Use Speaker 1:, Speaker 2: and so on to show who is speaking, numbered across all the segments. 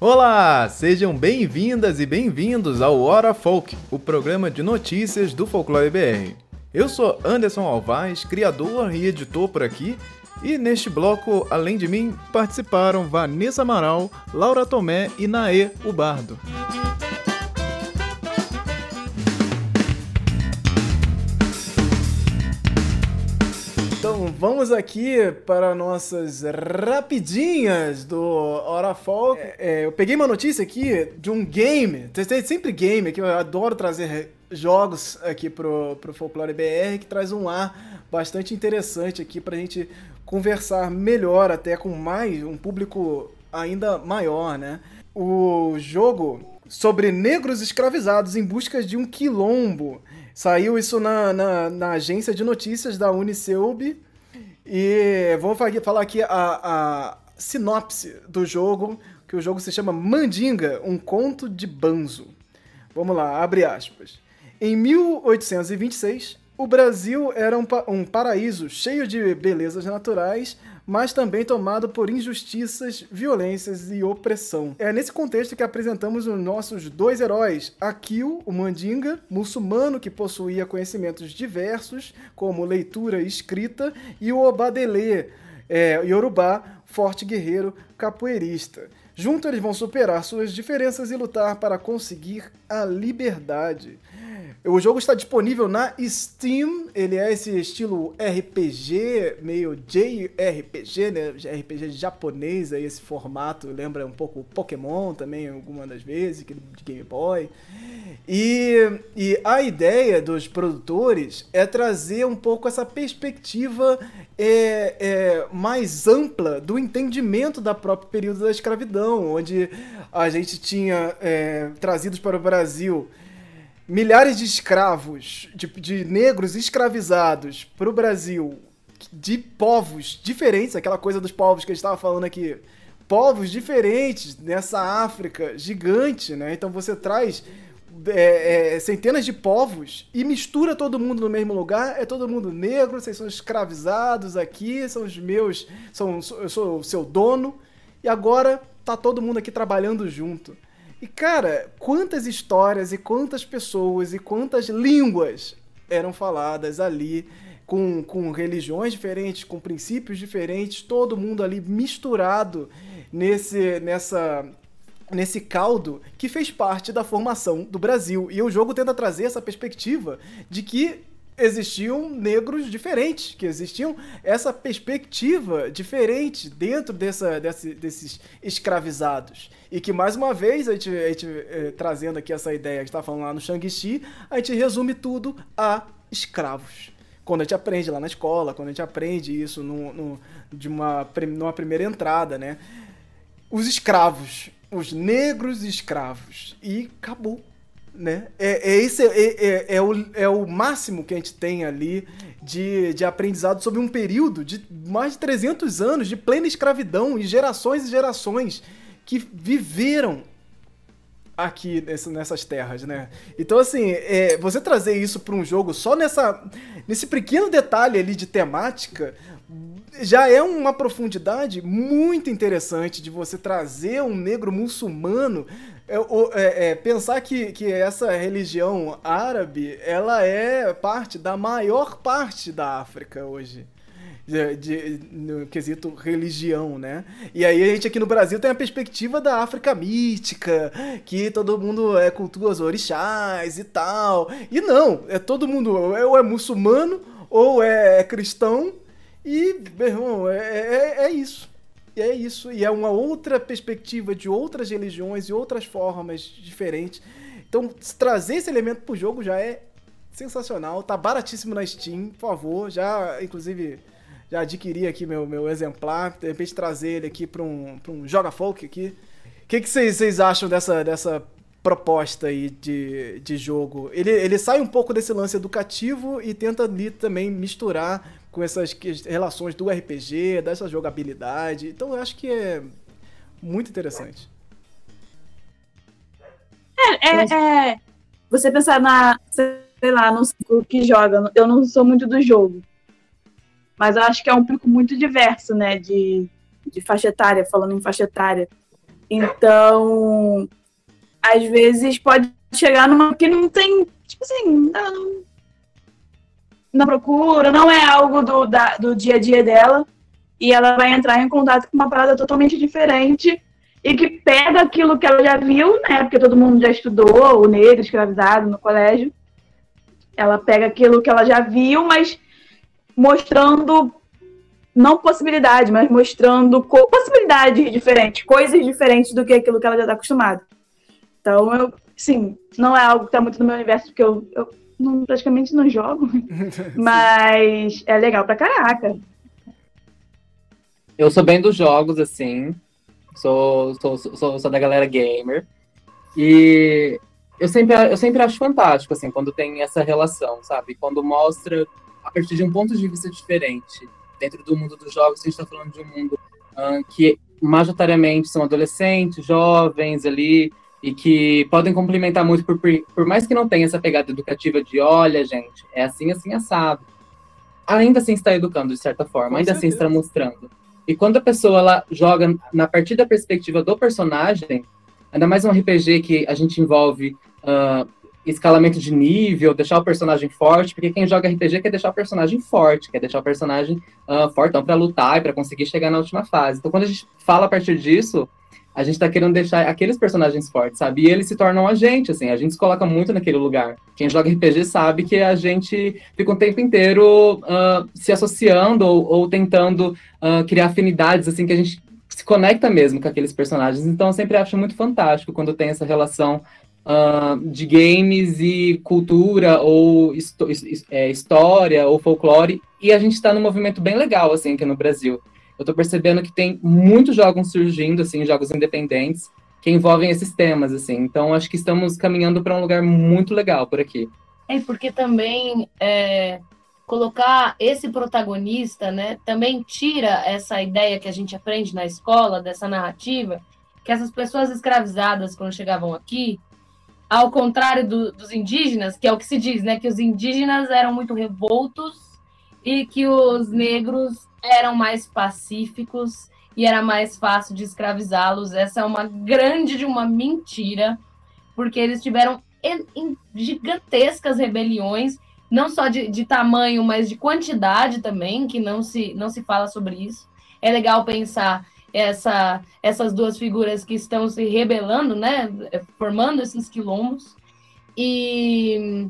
Speaker 1: Olá, sejam bem-vindas e bem-vindos ao Hora Folk, o programa de notícias do Folclore BR. Eu sou Anderson Alvaz, criador e editor por aqui, e neste bloco, além de mim, participaram Vanessa Amaral, Laura Tomé e Naê, o Bardo. Então vamos aqui para nossas rapidinhas do Hora Folk. É, é, eu peguei uma notícia aqui de um game, sempre game, que eu adoro trazer jogos aqui pro, pro Folclore BR, que traz um ar bastante interessante aqui pra gente conversar melhor, até com mais, um público ainda maior, né? O jogo sobre negros escravizados em busca de um quilombo. Saiu isso na, na, na agência de notícias da Uniceub. E vou falar aqui a, a sinopse do jogo, que o jogo se chama Mandinga, um conto de Banzo. Vamos lá, abre aspas. Em 1826, o Brasil era um, um paraíso cheio de belezas naturais, mas também tomado por injustiças, violências e opressão. É nesse contexto que apresentamos os nossos dois heróis, Akil, o Mandinga, muçulmano que possuía conhecimentos diversos, como leitura e escrita, e o Obadele, é, Yorubá, forte guerreiro capoeirista. Juntos eles vão superar suas diferenças e lutar para conseguir a liberdade. O jogo está disponível na Steam. Ele é esse estilo RPG, meio JRPG, né? RPG japonês, aí esse formato lembra um pouco Pokémon também, algumas das vezes, aquele de Game Boy. E, e a ideia dos produtores é trazer um pouco essa perspectiva é, é, mais ampla do entendimento da própria período da escravidão, onde a gente tinha é, trazidos para o Brasil milhares de escravos, de, de negros escravizados para o Brasil, de povos diferentes, aquela coisa dos povos que a gente estava falando aqui, povos diferentes nessa África gigante, né? Então você traz é, é, centenas de povos e mistura todo mundo no mesmo lugar. É todo mundo negro, vocês são escravizados aqui, são os meus, são, eu sou o seu dono. E agora tá todo mundo aqui trabalhando junto. E cara, quantas histórias e quantas pessoas e quantas línguas eram faladas ali com, com religiões diferentes, com princípios diferentes, todo mundo ali misturado nesse nessa nesse caldo que fez parte da formação do Brasil. E o jogo tenta trazer essa perspectiva de que existiam negros diferentes, que existiam essa perspectiva diferente dentro dessa, desse, desses escravizados. E que, mais uma vez, a gente, a gente eh, trazendo aqui essa ideia que está falando lá no Shang-Chi, a gente resume tudo a escravos. Quando a gente aprende lá na escola, quando a gente aprende isso no, no, de uma, numa primeira entrada, né? Os escravos, os negros escravos. E acabou né? É, é, esse, é, é, é, o, é o máximo que a gente tem ali de, de aprendizado sobre um período de mais de 300 anos de plena escravidão e gerações e gerações que viveram aqui nessa, nessas terras, né? Então, assim, é, você trazer isso para um jogo só nessa, nesse pequeno detalhe ali de temática já é uma profundidade muito interessante de você trazer um negro muçulmano é, é, é, pensar que, que essa religião árabe ela é parte da maior parte da África hoje. De, de, no quesito religião, né? E aí a gente aqui no Brasil tem a perspectiva da África mítica, que todo mundo é cultua os orixás e tal. E não, é todo mundo ou é muçulmano ou é cristão e, meu irmão, é, é, é isso. É isso. E é uma outra perspectiva de outras religiões e outras formas diferentes. Então, trazer esse elemento pro jogo já é sensacional. Tá baratíssimo na Steam, por favor. Já, inclusive, já adquiri aqui meu, meu exemplar. De repente, trazer ele aqui pra um, pra um Joga Folk aqui. O que vocês acham dessa, dessa proposta aí de, de jogo? Ele, ele sai um pouco desse lance educativo e tenta ali também misturar com essas relações do RPG, dessa jogabilidade. Então eu acho que é muito interessante.
Speaker 2: É, é, é você pensar na, sei lá, no que joga. Eu não sou muito do jogo. Mas eu acho que é um público muito diverso, né? De, de faixa etária, falando em faixa etária. Então, às vezes pode chegar numa que não tem, tipo assim, não, não procura, não é algo do, da, do dia a dia dela, e ela vai entrar em contato com uma parada totalmente diferente e que pega aquilo que ela já viu, né? Porque todo mundo já estudou o negro escravizado no colégio. Ela pega aquilo que ela já viu, mas mostrando não possibilidade, mas mostrando possibilidades diferentes, coisas diferentes do que aquilo que ela já está acostumada. Então, eu, sim, não é algo que está muito no meu universo, porque eu, eu não, praticamente não jogo, mas é legal pra caraca.
Speaker 3: Eu sou bem dos jogos, assim, sou, sou, sou, sou da galera gamer, e eu sempre, eu sempre acho fantástico, assim, quando tem essa relação, sabe? Quando mostra a partir de um ponto de vista diferente. Dentro do mundo dos jogos, a gente está falando de um mundo que majoritariamente são adolescentes, jovens ali, e que podem complementar muito, por, por mais que não tenha essa pegada educativa de olha, gente, é assim, assim, assado. Ainda assim está educando, de certa forma, Com ainda certeza. assim está mostrando. E quando a pessoa ela joga na partir da perspectiva do personagem, ainda mais um RPG que a gente envolve uh, escalamento de nível, deixar o personagem forte, porque quem joga RPG quer deixar o personagem forte, quer deixar o personagem uh, fortão para lutar e para conseguir chegar na última fase. Então, quando a gente fala a partir disso, a gente tá querendo deixar aqueles personagens fortes, sabe? E eles se tornam a gente, assim, a gente se coloca muito naquele lugar. Quem joga RPG sabe que a gente fica o tempo inteiro uh, se associando ou, ou tentando uh, criar afinidades, assim, que a gente se conecta mesmo com aqueles personagens. Então, eu sempre acho muito fantástico quando tem essa relação uh, de games e cultura, ou é, história, ou folclore, e a gente está num movimento bem legal, assim, aqui no Brasil. Eu estou percebendo que tem muitos jogos surgindo, assim, jogos independentes, que envolvem esses temas, assim. Então, acho que estamos caminhando para um lugar muito legal por aqui.
Speaker 4: É, porque também é, colocar esse protagonista, né, também tira essa ideia que a gente aprende na escola, dessa narrativa, que essas pessoas escravizadas, quando chegavam aqui, ao contrário do, dos indígenas, que é o que se diz, né? Que os indígenas eram muito revoltos e que os negros eram mais pacíficos e era mais fácil de escravizá-los. Essa é uma grande de uma mentira, porque eles tiveram gigantescas rebeliões, não só de, de tamanho, mas de quantidade também, que não se, não se fala sobre isso. É legal pensar essa, essas duas figuras que estão se rebelando, né, formando esses quilombos. E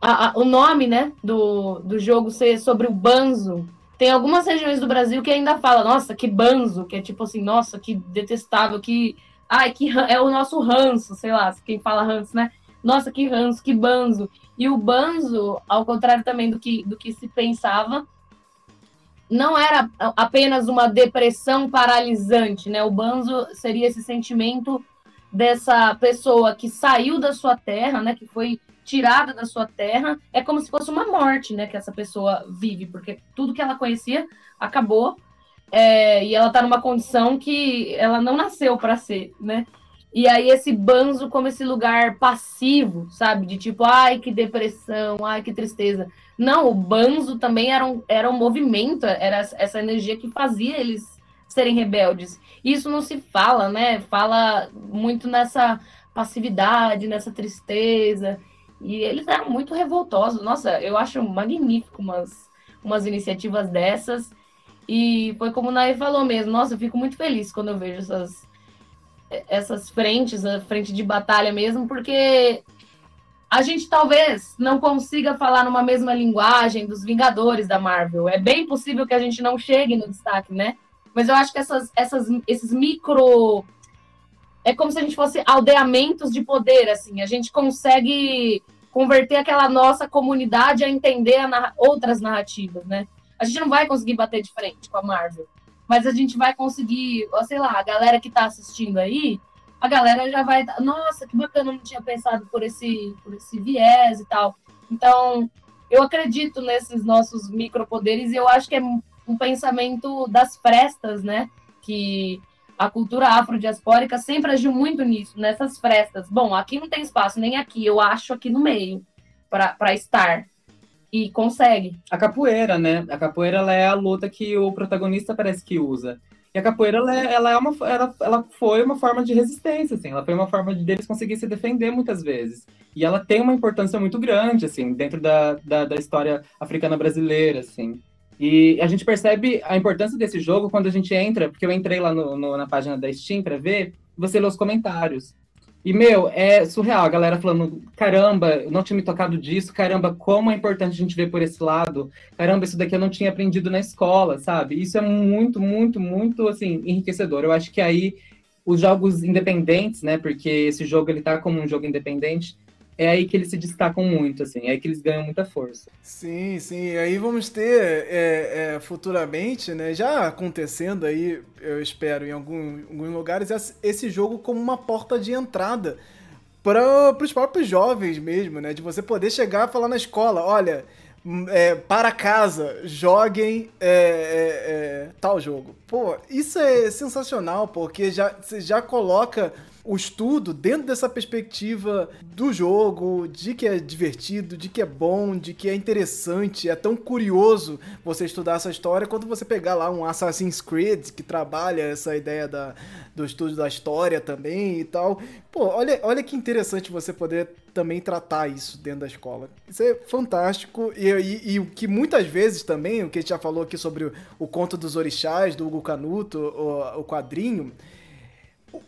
Speaker 4: a, a, o nome né, do, do jogo ser sobre o banzo. Tem algumas regiões do Brasil que ainda fala, nossa, que banzo, que é tipo assim, nossa, que detestável, que. Ai, que é o nosso ranço, sei lá, quem fala ranço, né? Nossa, que ranço, que banzo. E o banzo, ao contrário também do que, do que se pensava, não era apenas uma depressão paralisante, né? O banzo seria esse sentimento dessa pessoa que saiu da sua terra, né? Que foi tirada da sua terra. É como se fosse uma morte, né? Que essa pessoa vive, porque tudo que ela conhecia acabou. É, e ela está numa condição que ela não nasceu para ser, né? E aí esse banzo como esse lugar passivo, sabe? De tipo, ai, que depressão, ai, que tristeza. Não, o banzo também era um, era um movimento, era essa energia que fazia eles serem rebeldes. Isso não se fala, né? Fala muito nessa passividade, nessa tristeza. E eles eram muito revoltosos. Nossa, eu acho magnífico umas, umas iniciativas dessas. E foi como o Nai falou mesmo. Nossa, eu fico muito feliz quando eu vejo essas, essas frentes, a frente de batalha mesmo, porque a gente talvez não consiga falar numa mesma linguagem dos Vingadores da Marvel. É bem possível que a gente não chegue no destaque, né? Mas eu acho que essas, essas, esses micro. É como se a gente fosse aldeamentos de poder, assim. A gente consegue converter aquela nossa comunidade a entender a narra outras narrativas, né? A gente não vai conseguir bater de frente com a Marvel. Mas a gente vai conseguir, sei lá, a galera que está assistindo aí a galera já vai, nossa, que bacana, não tinha pensado por esse, por esse viés e tal. Então, eu acredito nesses nossos micropoderes e eu acho que é um pensamento das frestas, né? Que a cultura afrodiaspórica sempre agiu muito nisso, nessas frestas. Bom, aqui não tem espaço, nem aqui, eu acho aqui no meio para estar. E consegue.
Speaker 3: A capoeira, né? A capoeira ela é a luta que o protagonista parece que usa. E a capoeira, ela, é, ela, é uma, ela, ela foi uma forma de resistência, assim, ela foi uma forma de deles conseguir se defender muitas vezes. E ela tem uma importância muito grande, assim, dentro da, da, da história africana brasileira, assim. E a gente percebe a importância desse jogo quando a gente entra, porque eu entrei lá no, no, na página da Steam para ver, você lê os comentários. E, meu, é surreal. A galera falando: caramba, não tinha me tocado disso. Caramba, como é importante a gente ver por esse lado. Caramba, isso daqui eu não tinha aprendido na escola, sabe? Isso é muito, muito, muito, assim, enriquecedor. Eu acho que aí os jogos independentes, né? Porque esse jogo ele tá como um jogo independente é aí que eles se destacam muito, assim, é aí que eles ganham muita força.
Speaker 1: Sim, sim. Aí vamos ter é, é, futuramente, né? Já acontecendo aí, eu espero, em algum, alguns lugares, esse jogo como uma porta de entrada para os próprios jovens mesmo, né? De você poder chegar e falar na escola, olha. É, para casa, joguem é, é, é tal jogo. Pô, isso é sensacional, porque já, você já coloca o estudo dentro dessa perspectiva do jogo, de que é divertido, de que é bom, de que é interessante, é tão curioso você estudar essa história quando você pegar lá um Assassin's Creed que trabalha essa ideia da, do estudo da história também e tal. Pô, olha, olha que interessante você poder também tratar isso dentro da escola. Isso é fantástico e, e, e o que muitas vezes também, o que a gente já falou aqui sobre o, o conto dos orixás, do Hugo Canuto, o, o quadrinho,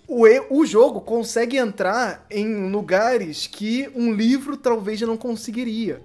Speaker 1: o, o jogo consegue entrar em lugares que um livro talvez não conseguiria.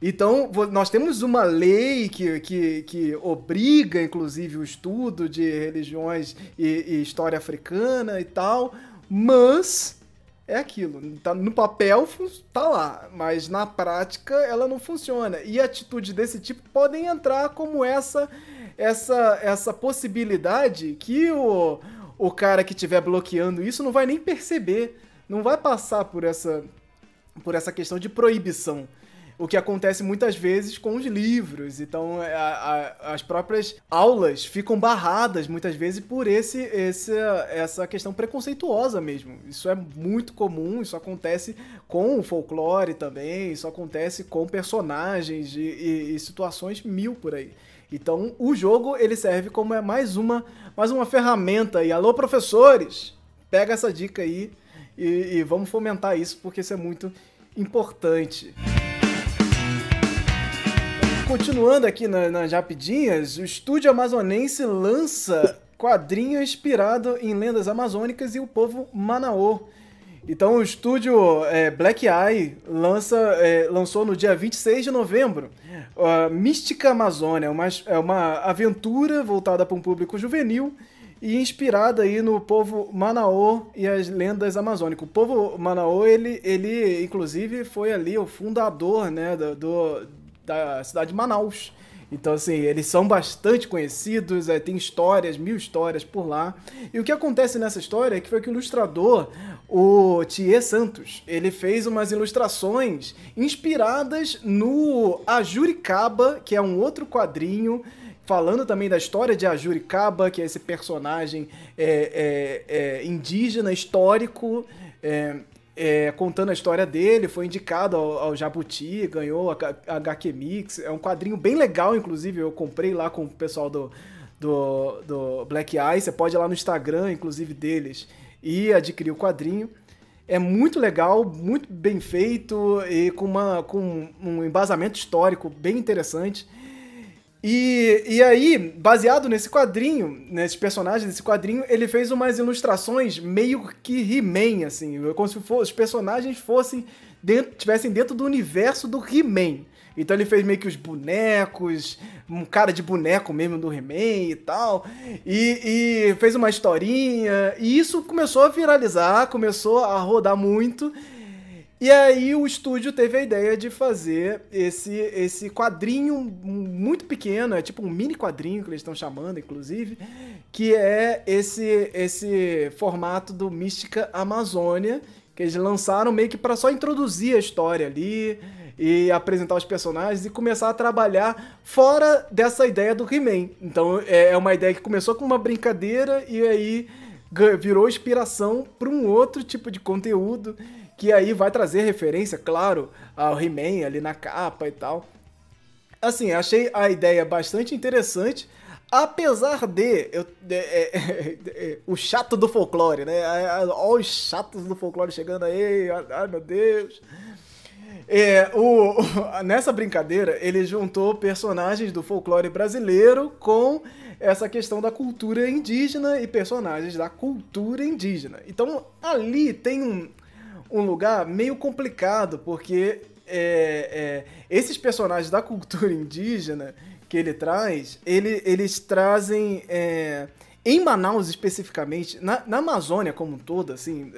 Speaker 1: Então, nós temos uma lei que, que, que obriga, inclusive, o estudo de religiões e, e história africana e tal, mas é aquilo. Tá, no papel tá lá, mas na prática ela não funciona. E atitudes desse tipo podem entrar como essa essa essa possibilidade que o, o cara que estiver bloqueando isso não vai nem perceber, não vai passar por essa, por essa questão de proibição. O que acontece muitas vezes com os livros. Então, é, a, a, as próprias aulas ficam barradas muitas vezes por esse, esse, essa questão preconceituosa mesmo. Isso é muito comum, isso acontece com o folclore também, isso acontece com personagens e, e, e situações mil por aí. Então, o jogo ele serve como é mais uma, mais uma ferramenta. E alô, professores, pega essa dica aí e, e vamos fomentar isso porque isso é muito importante. Continuando aqui na, nas rapidinhas, o estúdio amazonense lança quadrinho inspirado em lendas amazônicas e o povo Manaô. Então o estúdio é, Black Eye lança, é, lançou no dia 26 de novembro uh, Mística Amazônia, uma, é uma aventura voltada para um público juvenil e inspirada aí no povo Manaô e as lendas amazônicas. O povo Manaô, ele, ele inclusive foi ali o fundador né, do, do da cidade de Manaus. Então, assim, eles são bastante conhecidos, é, tem histórias, mil histórias por lá. E o que acontece nessa história é que foi que o ilustrador, o Thier Santos, ele fez umas ilustrações inspiradas no Ajuricaba, que é um outro quadrinho falando também da história de Ajuricaba, que é esse personagem é, é, é indígena histórico é, é, contando a história dele, foi indicado ao, ao Jabuti, ganhou a, a HQ Mix. É um quadrinho bem legal, inclusive, eu comprei lá com o pessoal do, do, do Black Eye. Você pode ir lá no Instagram, inclusive, deles, e adquirir o quadrinho. É muito legal, muito bem feito e com, uma, com um embasamento histórico bem interessante. E, e aí, baseado nesse quadrinho, nesses personagens desse quadrinho, ele fez umas ilustrações meio que He-Man, assim, como se for, os personagens fossem dentro, tivessem dentro do universo do He-Man. Então ele fez meio que os bonecos, um cara de boneco mesmo do He-Man e tal. E, e, fez uma historinha. E isso começou a viralizar, começou a rodar muito. E aí o estúdio teve a ideia de fazer esse, esse quadrinho muito pequeno, é tipo um mini quadrinho que eles estão chamando, inclusive, que é esse, esse formato do Mística Amazônia, que eles lançaram meio que para só introduzir a história ali e apresentar os personagens e começar a trabalhar fora dessa ideia do He-Man. Então é, é uma ideia que começou com uma brincadeira e aí virou inspiração para um outro tipo de conteúdo que aí vai trazer referência, claro, ao He-Man ali na capa e tal. Assim, achei a ideia bastante interessante. Apesar de, eu, é, é, é, o chato do folclore, né? Olha os chatos do folclore chegando aí, ai meu Deus. É, o, nessa brincadeira, ele juntou personagens do folclore brasileiro com essa questão da cultura indígena e personagens da cultura indígena. Então, ali tem um, um lugar meio complicado, porque é, é, esses personagens da cultura indígena que ele traz, ele, eles trazem. É, em Manaus especificamente, na, na, Amazônia como um todo, assim,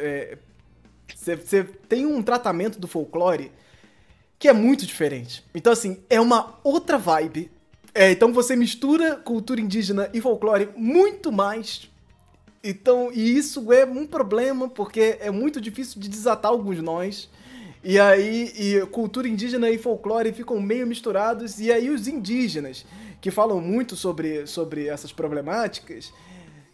Speaker 1: você é, tem um tratamento do folclore que é muito diferente. Então, assim, é uma outra vibe. É, então você mistura cultura indígena e folclore muito mais. Então, e isso é um problema, porque é muito difícil de desatar alguns nós. E aí, e cultura indígena e folclore ficam meio misturados. E aí, os indígenas, que falam muito sobre, sobre essas problemáticas,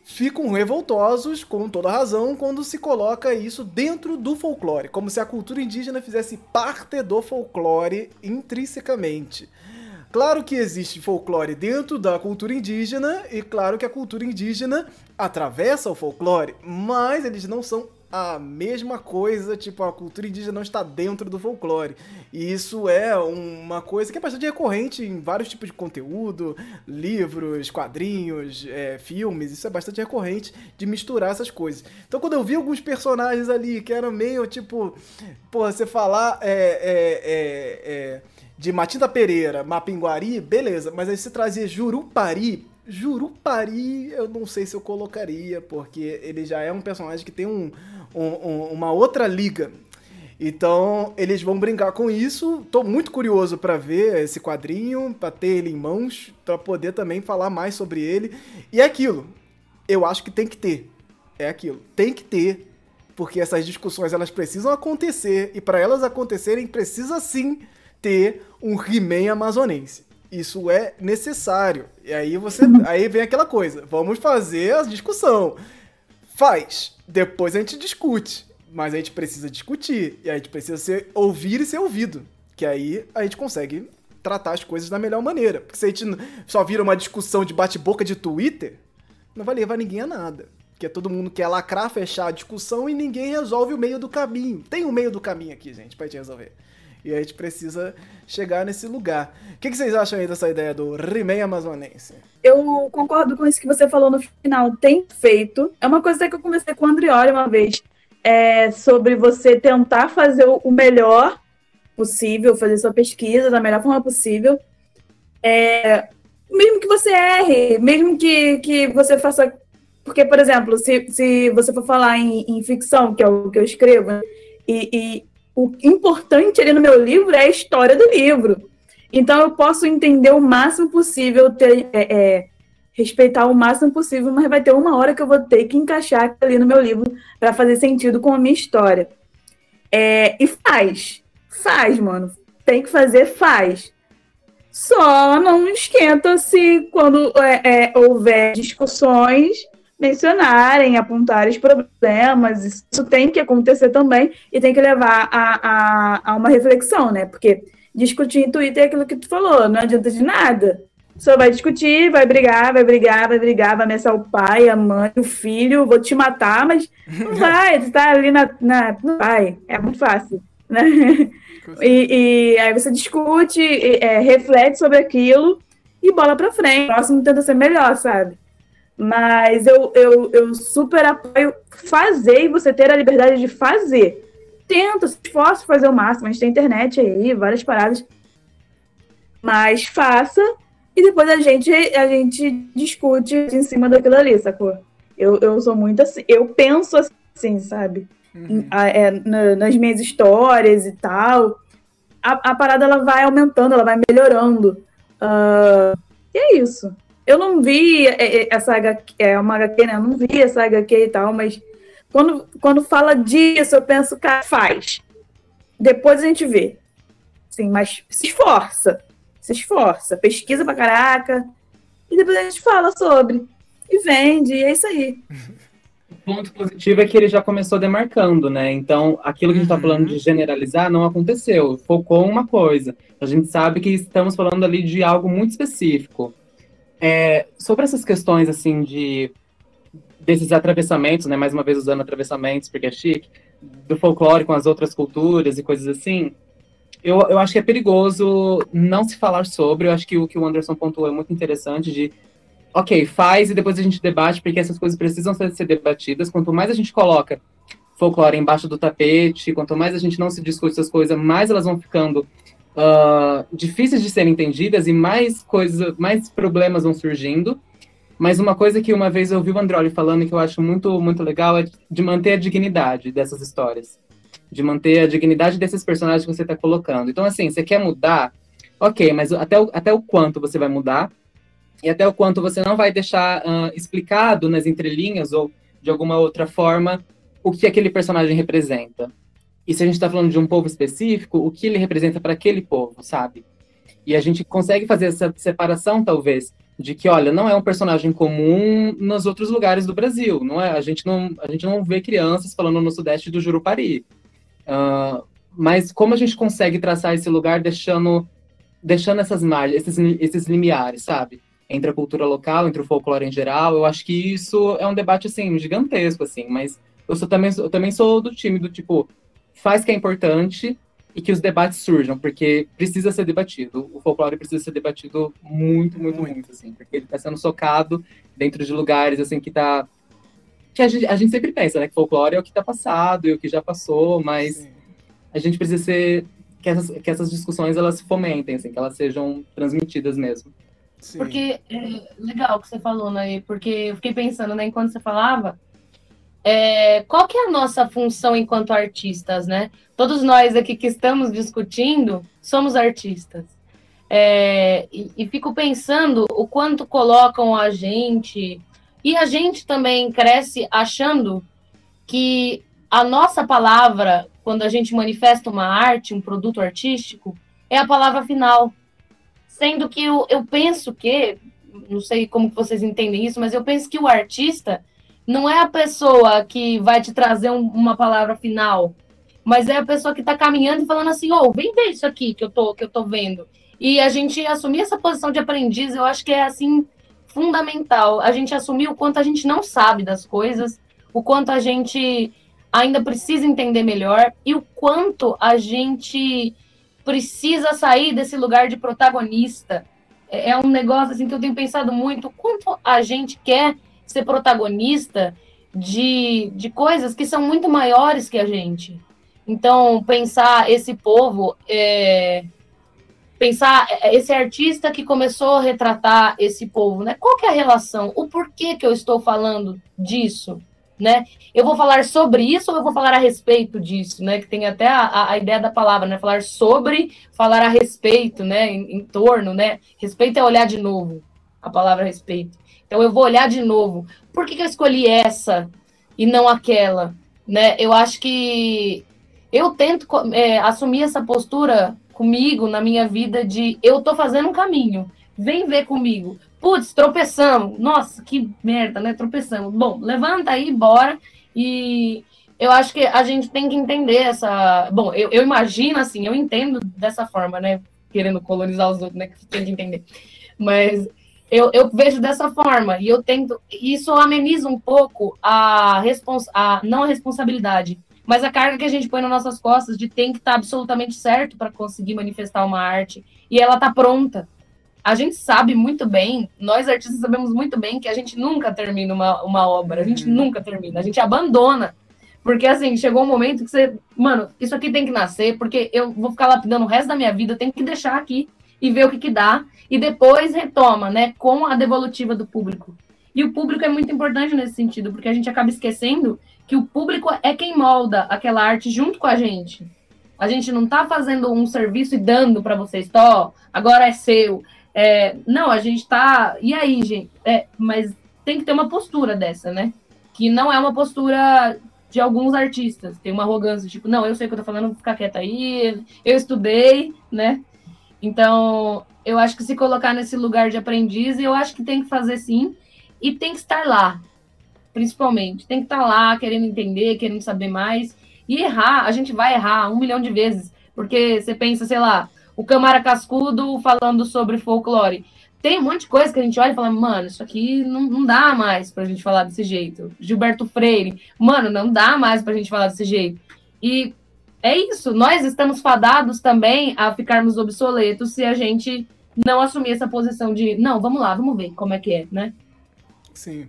Speaker 1: ficam revoltosos, com toda razão, quando se coloca isso dentro do folclore, como se a cultura indígena fizesse parte do folclore intrinsecamente. Claro que existe folclore dentro da cultura indígena, e claro que a cultura indígena atravessa o folclore, mas eles não são a mesma coisa, tipo, a cultura indígena não está dentro do folclore. E isso é uma coisa que é bastante recorrente em vários tipos de conteúdo, livros, quadrinhos, é, filmes, isso é bastante recorrente de misturar essas coisas. Então quando eu vi alguns personagens ali que eram meio tipo, pô, você falar é, é, é, é de Matinda Pereira, Mapinguari, beleza, mas aí você trazia Jurupari, Jurupari, eu não sei se eu colocaria, porque ele já é um personagem que tem um, um, uma outra liga. Então, eles vão brincar com isso. Tô muito curioso para ver esse quadrinho, para ter ele em mãos, para poder também falar mais sobre ele. E é aquilo. Eu acho que tem que ter. É aquilo. Tem que ter, porque essas discussões elas precisam acontecer e para elas acontecerem precisa sim ter um He-Man amazonense. Isso é necessário. E aí você, aí vem aquela coisa. Vamos fazer a discussão. Faz. Depois a gente discute. Mas a gente precisa discutir. E a gente precisa ser, ouvir e ser ouvido. Que aí a gente consegue tratar as coisas da melhor maneira. Porque se a gente só vira uma discussão de bate-boca de Twitter, não vai levar ninguém a nada. Porque todo mundo quer lacrar, fechar a discussão e ninguém resolve o meio do caminho. Tem o um meio do caminho aqui, gente, pra gente resolver. E a gente precisa chegar nesse lugar. O que, que vocês acham aí dessa ideia do He-Man amazonense?
Speaker 2: Eu concordo com isso que você falou no final. Tem feito. É uma coisa que eu conversei com o Andrioli uma vez. É sobre você tentar fazer o melhor possível, fazer sua pesquisa da melhor forma possível. É, mesmo que você erre, mesmo que, que você faça. Porque, por exemplo, se, se você for falar em, em ficção, que é o que eu escrevo, né, e, e o importante ali no meu livro é a história do livro. Então eu posso entender o máximo possível, ter, é, é, respeitar o máximo possível, mas vai ter uma hora que eu vou ter que encaixar ali no meu livro para fazer sentido com a minha história. É, e faz, faz, mano. Tem que fazer, faz. Só não esquenta se quando é, é, houver discussões mencionarem, apontarem os problemas. Isso tem que acontecer também e tem que levar a, a, a uma reflexão, né? Porque discutir em Twitter é aquilo que tu falou, não adianta de nada. Só vai discutir, vai brigar, vai brigar, vai brigar, vai ameaçar o pai, a mãe, o filho, vou te matar, mas não vai, tu tá ali na. na não vai, é muito fácil, né? E, e aí você discute, é, reflete sobre aquilo e bola pra frente. O próximo tenta ser melhor, sabe? Mas eu, eu, eu super apoio fazer e você ter a liberdade de fazer. Tenta, se esforça fazer o máximo. A gente tem internet aí, várias paradas. Mas faça e depois a gente, a gente discute em cima daquilo ali, sacou? Eu, eu sou muito assim, eu penso assim, sabe? Uhum. É, na, nas minhas histórias e tal. A, a parada ela vai aumentando, ela vai melhorando. Uh, e é isso. Eu não vi é, é, essa HQ, é uma HQ, né? Eu não vi essa HQ e tal, mas quando, quando fala disso, eu penso, cara, faz. Depois a gente vê. Sim, mas se esforça. Se esforça. Pesquisa pra caraca. E depois a gente fala sobre. E vende, e é isso aí.
Speaker 3: O ponto positivo é que ele já começou demarcando, né? Então, aquilo que a gente está uhum. falando de generalizar não aconteceu. Focou uma coisa. A gente sabe que estamos falando ali de algo muito específico. É, sobre essas questões, assim, de desses atravessamentos, né, mais uma vez usando atravessamentos, porque é chique, do folclore com as outras culturas e coisas assim, eu, eu acho que é perigoso não se falar sobre, eu acho que o que o Anderson pontuou é muito interessante de, ok, faz e depois a gente debate, porque essas coisas precisam ser, ser debatidas, quanto mais a gente coloca folclore embaixo do tapete, quanto mais a gente não se discute essas coisas, mais elas vão ficando uh, difíceis de serem entendidas e mais coisas, mais problemas vão surgindo. Mas uma coisa que uma vez eu ouvi o Androli falando que eu acho muito, muito legal é de manter a dignidade dessas histórias. De manter a dignidade desses personagens que você está colocando. Então, assim, você quer mudar? Ok, mas até o, até o quanto você vai mudar? E até o quanto você não vai deixar uh, explicado nas entrelinhas ou de alguma outra forma o que aquele personagem representa. E se a gente está falando de um povo específico, o que ele representa para aquele povo, sabe? E a gente consegue fazer essa separação, talvez, de que, olha, não é um personagem comum nos outros lugares do Brasil. Não é, a gente não, a gente não vê crianças falando no sudeste do Jurupari. Uh, mas como a gente consegue traçar esse lugar deixando, deixando essas margens, esses, esses limiares, sabe? Entre a cultura local, entre o folclore em geral, eu acho que isso é um debate, assim, gigantesco, assim, mas eu, sou, também, eu também sou do time do tipo, faz que é importante, e que os debates surjam, porque precisa ser debatido. O folclore precisa ser debatido muito, muito, muito, assim, porque ele está sendo socado dentro de lugares assim que tá que a gente, a gente sempre pensa, né, que folclore é o que está passado e o que já passou, mas Sim. a gente precisa ser que essas, que essas discussões elas se fomentem, assim, que elas sejam transmitidas mesmo.
Speaker 4: Sim. Porque é legal o que você falou, né? Porque eu fiquei pensando, né, enquanto você falava, é, qual que é a nossa função enquanto artistas, né? Todos nós aqui que estamos discutindo somos artistas. É, e, e, fico pensando o quanto colocam a gente, e a gente também cresce achando que a nossa palavra, quando a gente manifesta uma arte, um produto artístico, é a palavra final. Sendo que eu, eu penso que, não sei como vocês entendem isso, mas eu penso que o artista não é a pessoa que vai te trazer um, uma palavra final, mas é a pessoa que está caminhando e falando assim, ô, oh, vem ver isso aqui que eu tô que eu tô vendo. E a gente assumir essa posição de aprendiz, eu acho que é assim fundamental. A gente assumir o quanto a gente não sabe das coisas, o quanto a gente ainda precisa entender melhor e o quanto a gente precisa sair desse lugar de protagonista. É, é um negócio assim que eu tenho pensado muito, quanto a gente quer ser protagonista de, de coisas que são muito maiores que a gente. Então, pensar esse povo, é, pensar esse artista que começou a retratar esse povo, né? Qual que é a relação? O porquê que eu estou falando disso? Né? Eu vou falar sobre isso ou eu vou falar a respeito disso, né? Que tem até a, a ideia da palavra, né? Falar sobre, falar a respeito, né? Em, em torno, né? Respeito é olhar de novo, a palavra respeito. Então eu vou olhar de novo. Por que, que eu escolhi essa e não aquela? Né? Eu acho que eu tento é, assumir essa postura comigo na minha vida de eu tô fazendo um caminho. Vem ver comigo. Putz, tropeçamos. Nossa, que merda, né? Tropeçamos. Bom, levanta aí, bora. E eu acho que a gente tem que entender essa. Bom, eu, eu imagino assim, eu entendo dessa forma, né? Querendo colonizar os outros, né? Que tem que entender. Mas eu, eu vejo dessa forma e eu tento. Isso ameniza um pouco a, respons, a não a responsabilidade, mas a carga que a gente põe nas nossas costas de tem que estar tá absolutamente certo para conseguir manifestar uma arte e ela tá pronta. A gente sabe muito bem, nós artistas sabemos muito bem que a gente nunca termina uma, uma obra, a gente uhum. nunca termina, a gente abandona. Porque assim, chegou um momento que você, mano, isso aqui tem que nascer, porque eu vou ficar lapidando o resto da minha vida, eu tenho que deixar aqui e ver o que, que dá, e depois retoma, né, com a devolutiva do público. E o público é muito importante nesse sentido, porque a gente acaba esquecendo que o público é quem molda aquela arte junto com a gente. A gente não está fazendo um serviço e dando para vocês, ó, agora é seu. É, não, a gente está. E aí, gente? É, mas tem que ter uma postura dessa, né? Que não é uma postura de alguns artistas. Tem uma arrogância, tipo, não, eu sei o que eu tô falando, vou ficar quieta aí, eu estudei, né? Então, eu acho que se colocar nesse lugar de aprendiz, eu acho que tem que fazer sim, e tem que estar lá, principalmente. Tem que estar lá, querendo entender, querendo saber mais. E errar, a gente vai errar um milhão de vezes, porque você pensa, sei lá, o Câmara Cascudo falando sobre folclore. tem um monte de coisa que a gente olha e fala, mano, isso aqui não, não dá mais pra gente falar desse jeito. Gilberto Freire, mano, não dá mais pra gente falar desse jeito. E é isso, nós estamos fadados também a ficarmos obsoletos se a gente não assumir essa posição de, não, vamos lá, vamos ver como é que é, né?
Speaker 1: Sim.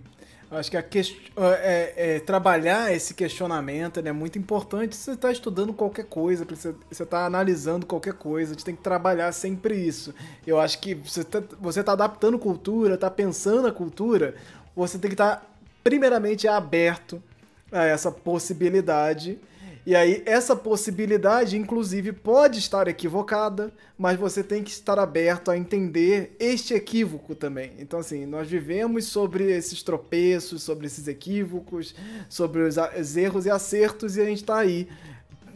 Speaker 1: Acho que a que... é, é, trabalhar esse questionamento né, é muito importante. Você está estudando qualquer coisa, você está analisando qualquer coisa, a gente tem que trabalhar sempre isso. Eu acho que você está tá adaptando cultura, está pensando a cultura, você tem que estar, tá, primeiramente, aberto a essa possibilidade e aí, essa possibilidade, inclusive, pode estar equivocada, mas você tem que estar aberto a entender este equívoco também. Então, assim, nós vivemos sobre esses tropeços, sobre esses equívocos, sobre os, os erros e acertos, e a gente está aí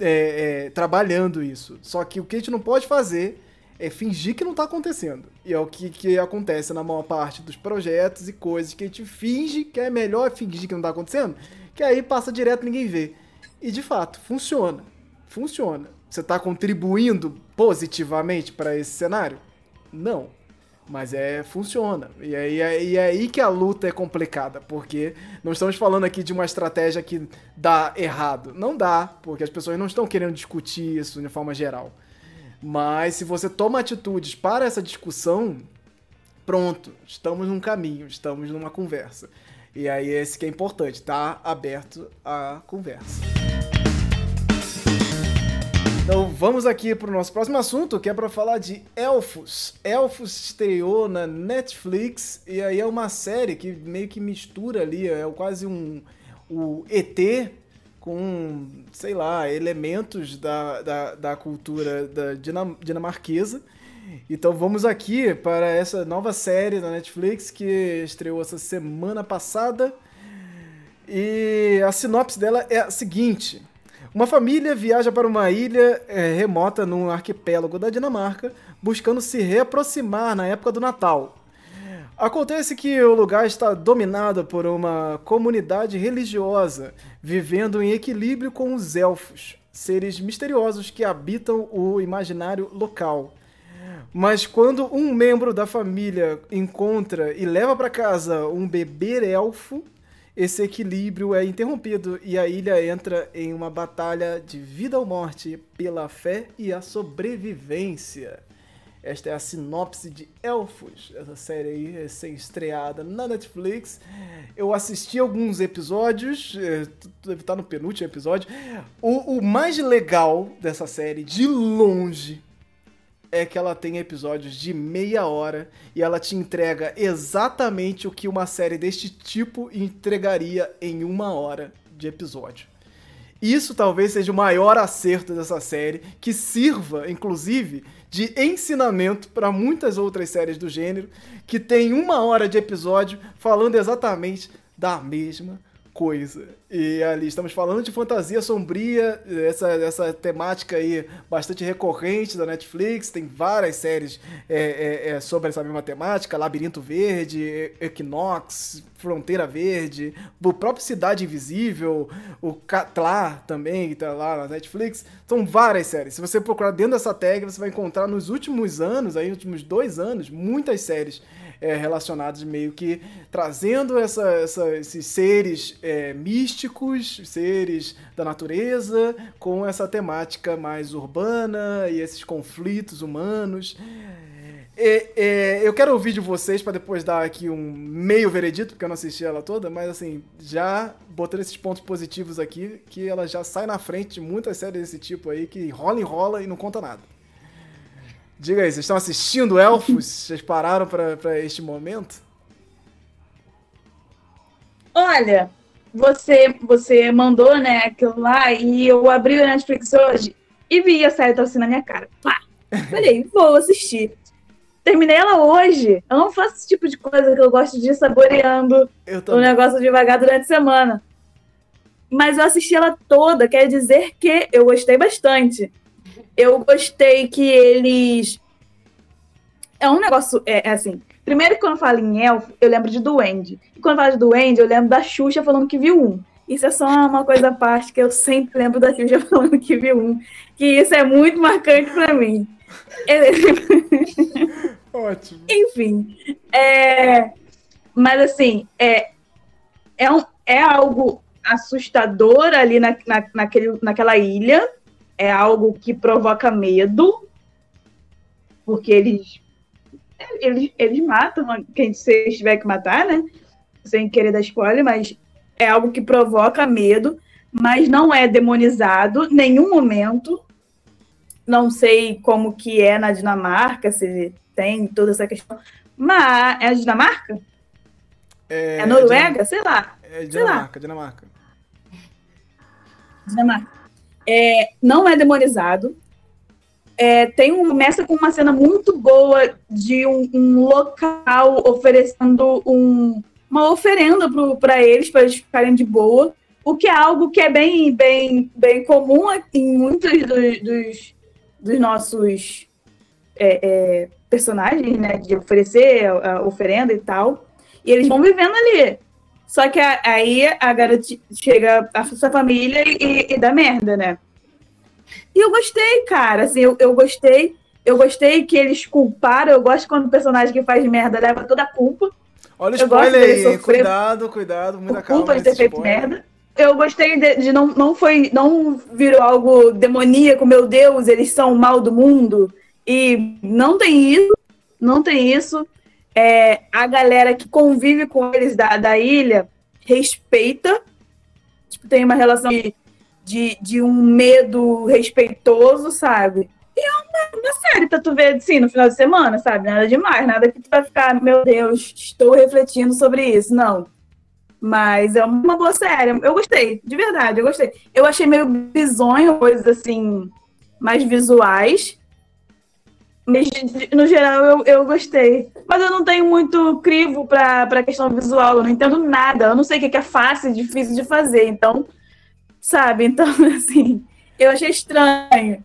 Speaker 1: é, é, trabalhando isso. Só que o que a gente não pode fazer é fingir que não está acontecendo. E é o que, que acontece na maior parte dos projetos e coisas que a gente finge que é melhor fingir que não está acontecendo, que aí passa direto ninguém vê. E de fato, funciona. Funciona. Você está contribuindo positivamente para esse cenário? Não. Mas é, funciona. E é, e, é, e é aí que a luta é complicada, porque não estamos falando aqui de uma estratégia que dá errado. Não dá, porque as pessoas não estão querendo discutir isso de forma geral. Mas se você toma atitudes para essa discussão, pronto, estamos num caminho, estamos numa conversa. E aí esse que é importante, tá aberto à conversa. Então vamos aqui para o nosso próximo assunto, que é para falar de Elfos. Elfos estreou na Netflix e aí é uma série que meio que mistura ali, é quase um o ET com, sei lá, elementos da, da, da cultura da dinamarquesa. Então vamos aqui para essa nova série da Netflix que estreou essa semana passada. E a sinopse dela é a seguinte: Uma família viaja para uma ilha é, remota num arquipélago da Dinamarca, buscando se reaproximar na época do Natal. Acontece que o lugar está dominado por uma comunidade religiosa, vivendo em equilíbrio com os elfos, seres misteriosos que habitam o imaginário local. Mas quando um membro da família encontra e leva para casa um bebê elfo, esse equilíbrio é interrompido e a ilha entra em uma batalha de vida ou morte pela fé e a sobrevivência. Esta é a sinopse de Elfos, essa série aí recém-estreada na Netflix. Eu assisti alguns episódios, é, deve estar no penúltimo episódio. O, o mais legal dessa série, de longe, é que ela tem episódios de meia hora e ela te entrega exatamente o que uma série deste tipo entregaria em uma hora de episódio. Isso talvez seja o maior acerto dessa série, que sirva, inclusive, de ensinamento para muitas outras séries do gênero, que tem uma hora de episódio falando exatamente da mesma coisa. E ali estamos falando de fantasia sombria, essa, essa temática aí bastante recorrente da Netflix, tem várias séries é, é, é, sobre essa mesma temática, Labirinto Verde, Equinox, Fronteira Verde, o próprio Cidade Invisível, o Catlar também, que tá lá na Netflix, são várias séries. Se você procurar dentro dessa tag, você vai encontrar nos últimos anos, aí, nos últimos dois anos, muitas séries é, relacionados meio que trazendo essa, essa esses seres é, místicos, seres da natureza, com essa temática mais urbana e esses conflitos humanos. É, é, eu quero ouvir de vocês para depois dar aqui um meio veredito, porque eu não assisti ela toda, mas assim, já botando esses pontos positivos aqui, que ela já sai na frente de muitas séries desse tipo aí, que rola, enrola e não conta nada. Diga aí, vocês estão assistindo Elfos? Vocês pararam para este momento?
Speaker 2: Olha, você você mandou, né, aquilo lá, e eu abri o Netflix hoje e vi a série assim na minha cara. Pá! Falei, vou assistir. Terminei ela hoje. Eu não faço esse tipo de coisa que eu gosto de ir saboreando o negócio devagar durante a semana. Mas eu assisti ela toda, quer dizer que eu gostei bastante. Eu gostei que eles. É um negócio. É, é assim. Primeiro quando falo em elfo, eu lembro de duende. E quando falo de duende, eu lembro da Xuxa falando que viu um. Isso é só uma coisa à parte que eu sempre lembro da Xuxa falando que viu um. Que isso é muito marcante para mim.
Speaker 1: Ótimo.
Speaker 2: Enfim. É, mas assim, é, é, um, é algo assustador ali na, na, naquele, naquela ilha. É algo que provoca medo. Porque eles. Eles, eles matam quem você tiver que matar, né? Sem querer dar spoiler, mas é algo que provoca medo, mas não é demonizado em nenhum momento. Não sei como que é na Dinamarca, se tem toda essa questão. Mas é a Dinamarca?
Speaker 1: É,
Speaker 2: É Noruega? Sei lá.
Speaker 1: É Dinamarca, Dinamarca.
Speaker 2: Dinamarca. É, não é demonizado. É, tem um, começa com uma cena muito boa de um, um local oferecendo um, uma oferenda para eles, para eles ficarem de boa. O que é algo que é bem, bem, bem comum em muitos dos, dos, dos nossos é, é, personagens, né? De oferecer a, a oferenda e tal. E eles vão vivendo ali. Só que a- aí a garota chega a sua família e, e dá merda, né? E eu gostei, cara. Assim, eu, eu gostei. Eu gostei que eles culparam. Eu gosto quando o personagem que faz merda leva toda a culpa.
Speaker 1: Olha o spoiler aí, cuidado, cuidado, muita calma.
Speaker 2: culpa de ter feito
Speaker 1: spoiler.
Speaker 2: merda. Eu gostei de, de não, não foi. Não virou algo demoníaco, meu Deus, eles são o mal do mundo. E não tem isso. Não tem isso. É, a galera que convive com eles da, da ilha respeita. Tipo, tem uma relação de, de, de um medo respeitoso, sabe? E é uma, uma série pra tu ver assim no final de semana, sabe? Nada demais, nada que tu vai ficar, meu Deus, estou refletindo sobre isso. Não. Mas é uma boa série. Eu gostei, de verdade, eu gostei. Eu achei meio bizonho, coisas assim, mais visuais. No geral, eu, eu gostei. Mas eu não tenho muito crivo pra, pra questão visual. Eu não entendo nada. Eu não sei o que que é fácil e difícil de fazer. Então, sabe? Então, assim, eu achei estranho.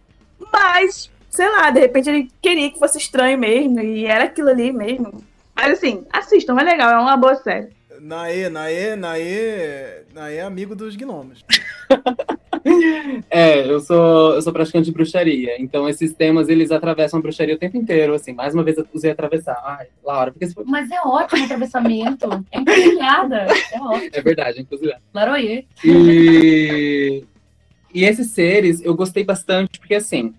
Speaker 2: Mas, sei lá, de repente ele queria que fosse estranho mesmo. E era aquilo ali mesmo. Mas, assim, assistam, é legal. É uma boa série.
Speaker 1: Naê, Naê, Naê, Naê é amigo dos gnomos.
Speaker 3: É, eu sou, eu sou praticante de bruxaria, então esses temas eles atravessam a bruxaria o tempo inteiro, assim. Mais uma vez eu usei atravessar. Ai, Laura, porque foi...
Speaker 4: Mas é ótimo o atravessamento. É encruzilhada. É ótimo.
Speaker 3: é verdade, inclusive.
Speaker 4: Laroyer.
Speaker 3: E, e esses seres eu gostei bastante, porque assim,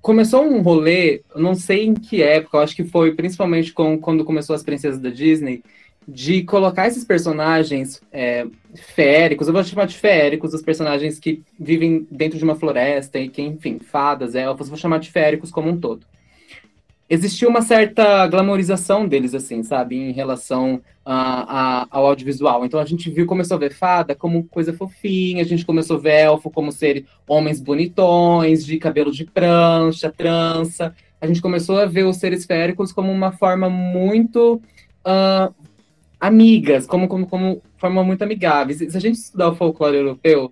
Speaker 3: começou um rolê, não sei em que época, eu acho que foi principalmente com, quando começou as princesas da Disney, de colocar esses personagens é, eu vou chamar de féricos, os personagens que vivem dentro de uma floresta e que, enfim, fadas, elfos, vou chamar de féricos como um todo. Existia uma certa glamorização deles, assim, sabe, em relação a- a- ao audiovisual. Então a gente viu, começou a ver fada como coisa fofinha, a gente começou a ver elfo como ser homens bonitões, de cabelo de prancha, trança. A gente começou a ver os seres féricos como uma forma muito ah, amigas, como, como, como forma muito amigáveis. Se a gente estudar o folclore europeu,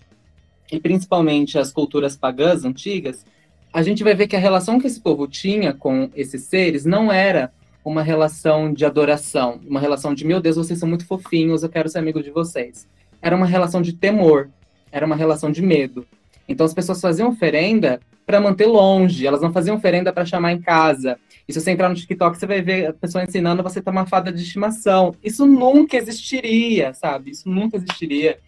Speaker 3: e principalmente as culturas pagãs antigas, a gente vai ver que a relação que esse povo tinha com esses seres não era uma relação de adoração, uma relação de, meu Deus, vocês são muito fofinhos, eu quero ser amigo de vocês. Era uma relação de temor, era uma relação de medo. Então as pessoas faziam oferenda para manter longe, elas não faziam oferenda para chamar em casa. E se você entrar no TikTok, você vai ver a pessoa ensinando você uma fada de estimação. Isso nunca existiria, sabe? Isso nunca existiria.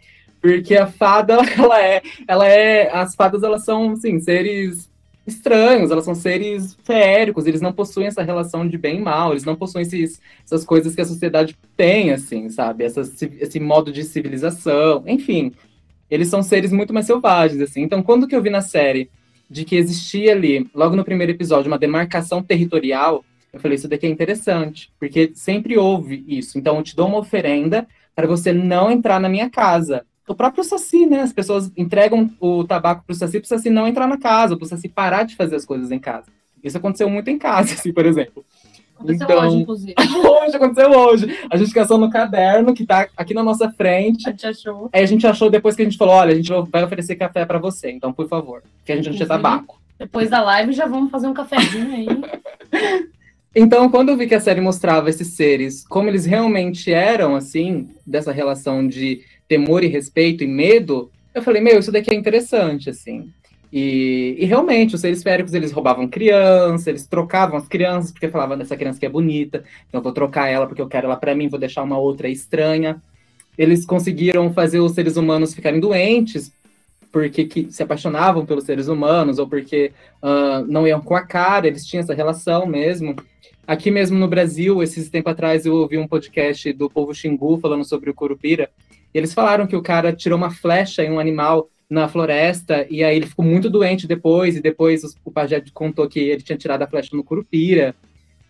Speaker 3: Porque a fada, ela é, ela é, as fadas, elas são, assim, seres estranhos, elas são seres feéricos, eles não possuem essa relação de bem e mal, eles não possuem esses, essas coisas que a sociedade tem, assim, sabe? Essa, esse modo de civilização, enfim. Eles são seres muito mais selvagens, assim. Então, quando que eu vi na série de que existia ali, logo no primeiro episódio, uma demarcação territorial, eu falei, isso daqui é interessante, porque sempre houve isso. Então, eu te dou uma oferenda para você não entrar na minha casa. O próprio Saci, né? As pessoas entregam o tabaco pro Saci pro Saci não entrar na casa, pro Saci parar de fazer as coisas em casa. Isso aconteceu muito em casa, assim, por exemplo.
Speaker 4: Aconteceu
Speaker 3: Então-
Speaker 4: hoje, inclusive.
Speaker 3: Hoje, aconteceu hoje. A gente caçou no caderno, que tá aqui na nossa frente.
Speaker 4: A gente achou.
Speaker 3: Aí a gente achou depois que a gente falou, olha, a gente vai oferecer café para você, então, por favor. Que a gente não tinha tabaco.
Speaker 4: Depois da live já vamos fazer um cafezinho aí.
Speaker 3: Então, quando eu vi que a série mostrava esses seres, como eles realmente eram, assim, dessa relação de temor e respeito e medo, eu falei, meu, isso daqui é interessante, assim. E, e, realmente, os seres féricos, eles roubavam crianças, eles trocavam as crianças, porque falavam dessa criança que é bonita, então vou trocar ela porque eu quero ela para mim, vou deixar uma outra estranha. Eles conseguiram fazer os seres humanos ficarem doentes, porque que, se apaixonavam pelos seres humanos, ou porque uh, não iam com a cara, eles tinham essa relação mesmo. Aqui mesmo no Brasil, esses tempos atrás, eu ouvi um podcast do povo Xingu falando sobre o Curupira, e eles falaram que o cara tirou uma flecha em um animal na floresta, e aí ele ficou muito doente depois, e depois o pajé contou que ele tinha tirado a flecha no Curupira.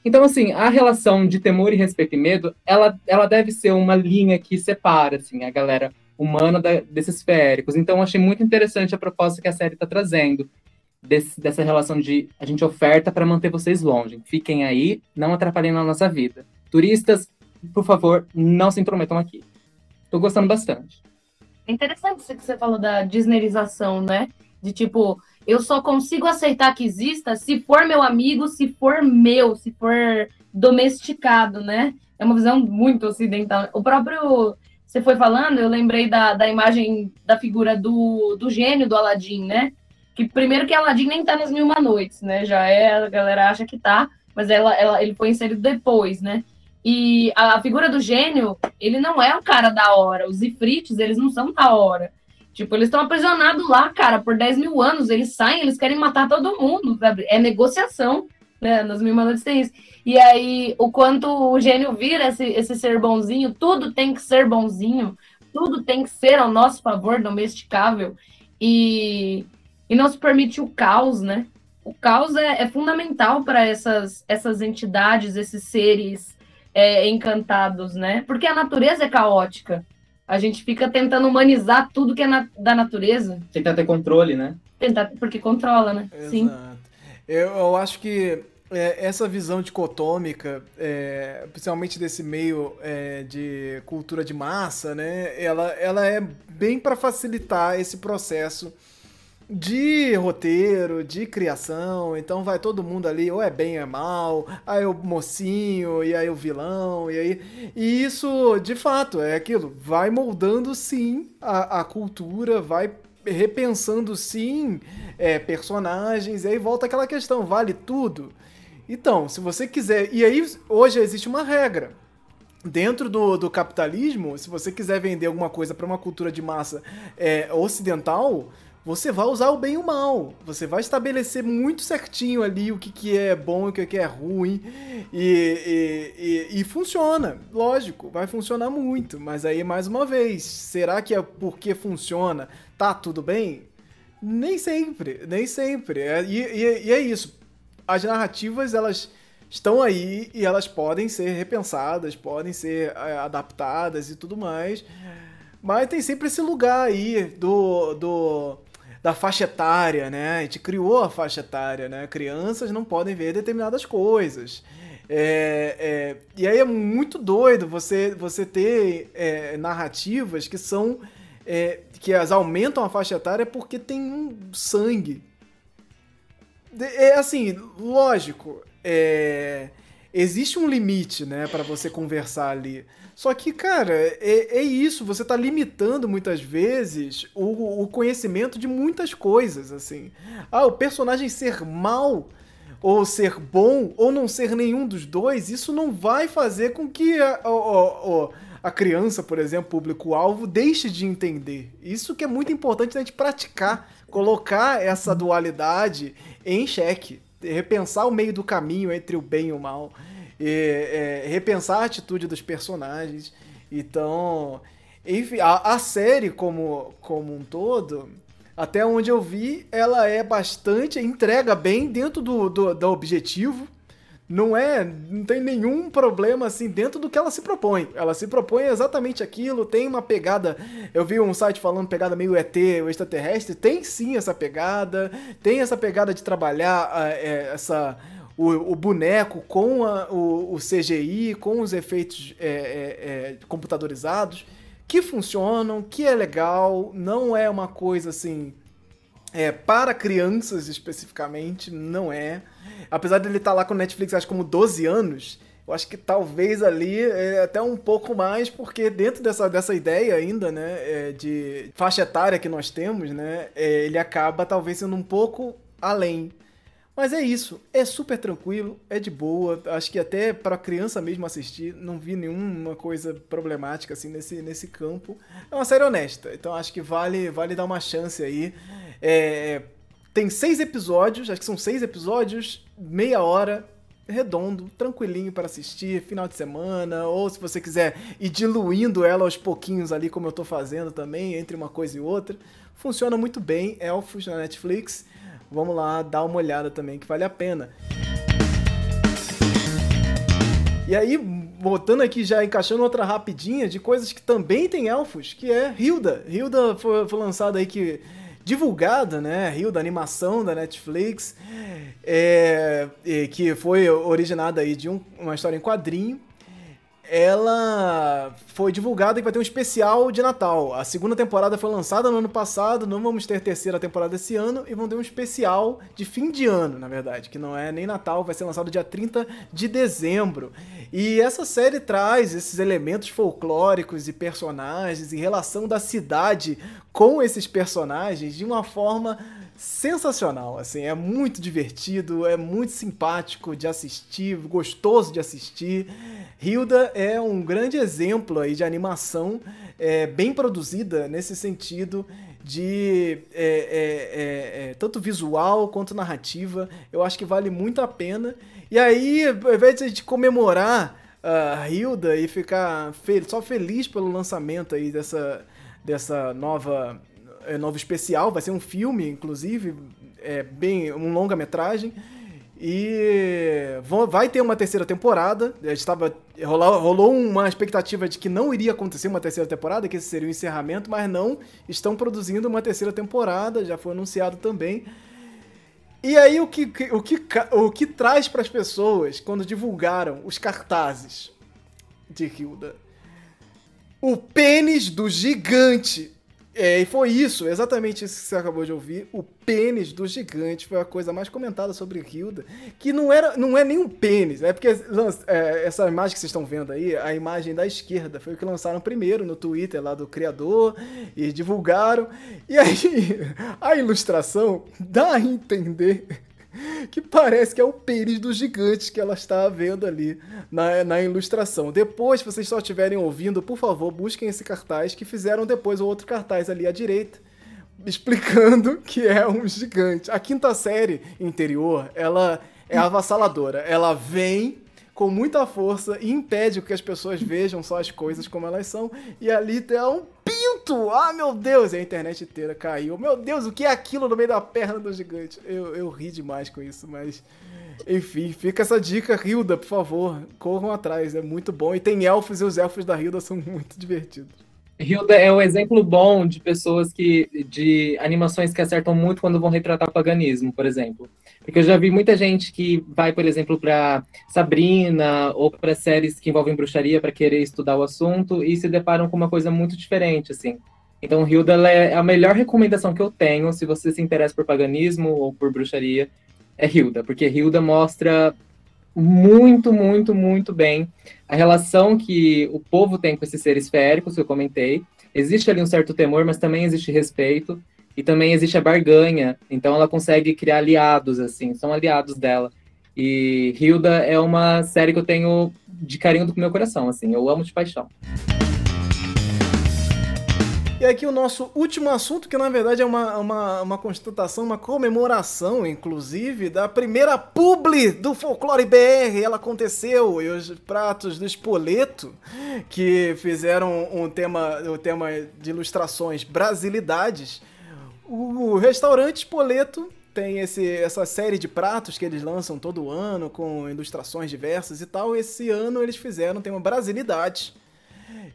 Speaker 3: Então, assim, a relação de temor e respeito e medo, ela, ela deve ser uma linha que separa, assim, a galera humana da, desses féricos. Então, achei muito interessante a proposta que a série está trazendo, desse, dessa relação de a gente oferta para manter vocês longe. Fiquem aí, não atrapalhem na nossa vida. Turistas, por favor, não se intrometam aqui. Tô gostando bastante.
Speaker 4: É interessante isso que você falou da disneyrização, né? De tipo, eu só consigo aceitar que exista se for meu amigo, se for meu, se for domesticado, né? É uma visão muito ocidental. O próprio. Você foi falando, eu lembrei da, da imagem da figura do, do gênio do Aladim, né? Que primeiro que Aladim nem tá nas Mil Uma Noites, né? Já é, a galera acha que tá, mas ela, ela, ele foi inserido depois, né? E a figura do gênio, ele não é o cara da hora. Os ifrites, eles não são da hora. Tipo, eles estão aprisionados lá, cara, por 10 mil anos. Eles saem, eles querem matar todo mundo? É negociação, né? Nas mil maneiras tem isso. E aí, o quanto o gênio vira esse, esse ser bonzinho, tudo tem que ser bonzinho, tudo tem que ser ao nosso favor, domesticável. E, e não se permite o caos, né? O caos é, é fundamental para essas, essas entidades, esses seres é, encantados, né? Porque a natureza é caótica. A gente fica tentando humanizar tudo que é na, da natureza.
Speaker 3: Tentar ter controle, né?
Speaker 4: Tentar, porque controla, né?
Speaker 1: Exato. Sim. Eu, eu acho que é, essa visão dicotômica, é, principalmente desse meio é, de cultura de massa, né? Ela, ela é bem para facilitar esse processo de roteiro, de criação, então vai todo mundo ali, ou é bem ou é mal, aí o mocinho, e aí o vilão, e aí. E isso, de fato, é aquilo, vai moldando sim a, a cultura, vai repensando sim é, personagens, e aí volta aquela questão, vale tudo? Então, se você quiser. E aí, hoje existe uma regra. Dentro do, do capitalismo, se você quiser vender alguma coisa para uma cultura de massa é, ocidental, você vai usar o bem e o mal. Você vai estabelecer muito certinho ali o que, que é bom e o que, que é ruim. E, e, e, e, funciona, lógico, vai funcionar muito. Mas aí, mais uma vez, será que é porque funciona, tá tudo bem? Nem sempre, nem sempre. É, e, e é isso. As narrativas, elas estão aí e elas podem ser repensadas, podem ser é, adaptadas e tudo mais. Mas tem sempre esse lugar aí do, do da faixa etária, né? A gente criou a faixa etária, né? Crianças não podem ver determinadas coisas. É, é, e aí é muito doido você, você ter é, narrativas que são. É, que as aumentam a faixa etária porque tem um sangue. É assim, lógico, é, existe um limite, né, para você conversar ali. Só que, cara, é, é isso, você tá limitando muitas vezes o, o conhecimento de muitas coisas, assim. Ah, o personagem ser mal ou ser bom, ou não ser nenhum dos dois, isso não vai fazer com que a, a, a criança, por exemplo, público-alvo, deixe de entender. Isso que é muito importante a gente praticar, colocar essa dualidade em xeque, repensar o meio do caminho entre o bem e o mal e, é, repensar a atitude dos personagens. Então, enfim, a, a, série como, como um todo, até onde eu vi, ela é bastante, entrega bem dentro do, do, do objetivo. Não é, não tem nenhum problema assim dentro do que ela se propõe. Ela se propõe exatamente aquilo, tem uma pegada. Eu vi um site falando pegada meio ET, o extraterrestre, tem sim essa pegada, tem essa pegada de trabalhar é, essa o, o boneco com a, o, o, CGI, com os efeitos é, é, é, computadorizados, que funcionam, que é legal, não é uma coisa assim. É, para crianças especificamente, não é. Apesar dele estar tá lá com o Netflix, acho como 12 anos, Eu acho que talvez ali é até um pouco mais, porque dentro dessa, dessa ideia ainda, né, é, de faixa etária que nós temos, né, é, ele acaba talvez sendo um pouco além. Mas é isso, é super tranquilo, é de boa. Acho que até para criança mesmo assistir, não vi nenhuma coisa problemática assim nesse, nesse campo. É uma série honesta, então acho que vale vale dar uma chance aí. É, tem seis episódios, acho que são seis episódios, meia hora, redondo, tranquilinho para assistir, final de semana, ou se você quiser ir diluindo ela aos pouquinhos ali, como eu tô fazendo também, entre uma coisa e outra. Funciona muito bem, Elfos na Netflix. Vamos lá dar uma olhada também, que vale a pena. E aí, voltando aqui já encaixando outra rapidinha de coisas que também tem elfos, que é Hilda. Hilda foi, foi lançada aí que divulgada, né? Rio da animação da Netflix, é, que foi originada aí de um, uma história em quadrinho ela foi divulgada que vai ter um especial de Natal. A segunda temporada foi lançada no ano passado, não vamos ter terceira temporada esse ano e vão ter um especial de fim de ano, na verdade, que não é nem Natal, vai ser lançado dia 30 de dezembro. E essa série traz esses elementos folclóricos e personagens e relação da cidade com esses personagens de uma forma sensacional, assim, é muito divertido, é muito simpático de assistir, gostoso de assistir. Hilda é um grande exemplo aí de animação é, bem produzida nesse sentido de é, é, é, é tanto visual quanto narrativa. Eu acho que vale muito a pena. E aí, ao invés de a gente comemorar a Hilda e ficar fe só feliz pelo lançamento aí dessa, dessa nova é, novo especial, vai ser um filme, inclusive, é bem um longa-metragem. E vai ter uma terceira temporada. Estava rolou, rolou uma expectativa de que não iria acontecer uma terceira temporada, que esse seria o encerramento, mas não estão produzindo uma terceira temporada, já foi anunciado também. E aí o que, o que, o que traz para as pessoas quando divulgaram os cartazes de Hilda? O pênis do gigante é, e foi isso, exatamente isso que você acabou de ouvir. O pênis do gigante foi a coisa mais comentada sobre Hilda. Que não, era, não é nem um pênis, é porque é, essa imagem que vocês estão vendo aí, a imagem da esquerda, foi o que lançaram primeiro no Twitter lá do criador e divulgaram. E aí, a ilustração dá a entender que parece que é o pênis do gigante que ela está vendo ali na, na ilustração. Depois, se vocês só estiverem ouvindo, por favor, busquem esse cartaz que fizeram depois o outro cartaz ali à direita, explicando que é um gigante. A quinta série interior, ela é avassaladora. Ela vem com muita força e impede que as pessoas vejam só as coisas como elas são. E ali tem um pinto! Ah, meu Deus! E a internet inteira caiu. Meu Deus, o que é aquilo no meio da perna do gigante? Eu, eu ri demais com isso, mas. Enfim, fica essa dica, Hilda, por favor, corram atrás, é muito bom. E tem elfos e os elfos da Hilda são muito divertidos.
Speaker 3: Hilda é um exemplo bom de pessoas que. de animações que acertam muito quando vão retratar o paganismo, por exemplo. Porque eu já vi muita gente que vai, por exemplo, para Sabrina ou para séries que envolvem bruxaria para querer estudar o assunto e se deparam com uma coisa muito diferente, assim. Então, Hilda é a melhor recomendação que eu tenho se você se interessa por paganismo ou por bruxaria, é Hilda, porque Hilda mostra muito, muito, muito bem a relação que o povo tem com esses seres féricos que eu comentei. Existe ali um certo temor, mas também existe respeito e também existe a barganha. Então ela consegue criar aliados assim, são aliados dela. E Hilda é uma série que eu tenho de carinho do meu coração, assim, eu amo de paixão.
Speaker 1: E aqui o nosso último assunto, que na verdade é uma, uma, uma constatação, uma comemoração, inclusive, da primeira publi do Folclore BR. Ela aconteceu e os pratos do Espoleto, que fizeram um tema, o um tema de ilustrações Brasilidades. O restaurante Espoleto tem esse, essa série de pratos que eles lançam todo ano, com ilustrações diversas e tal. Esse ano eles fizeram, tem uma Brasilidade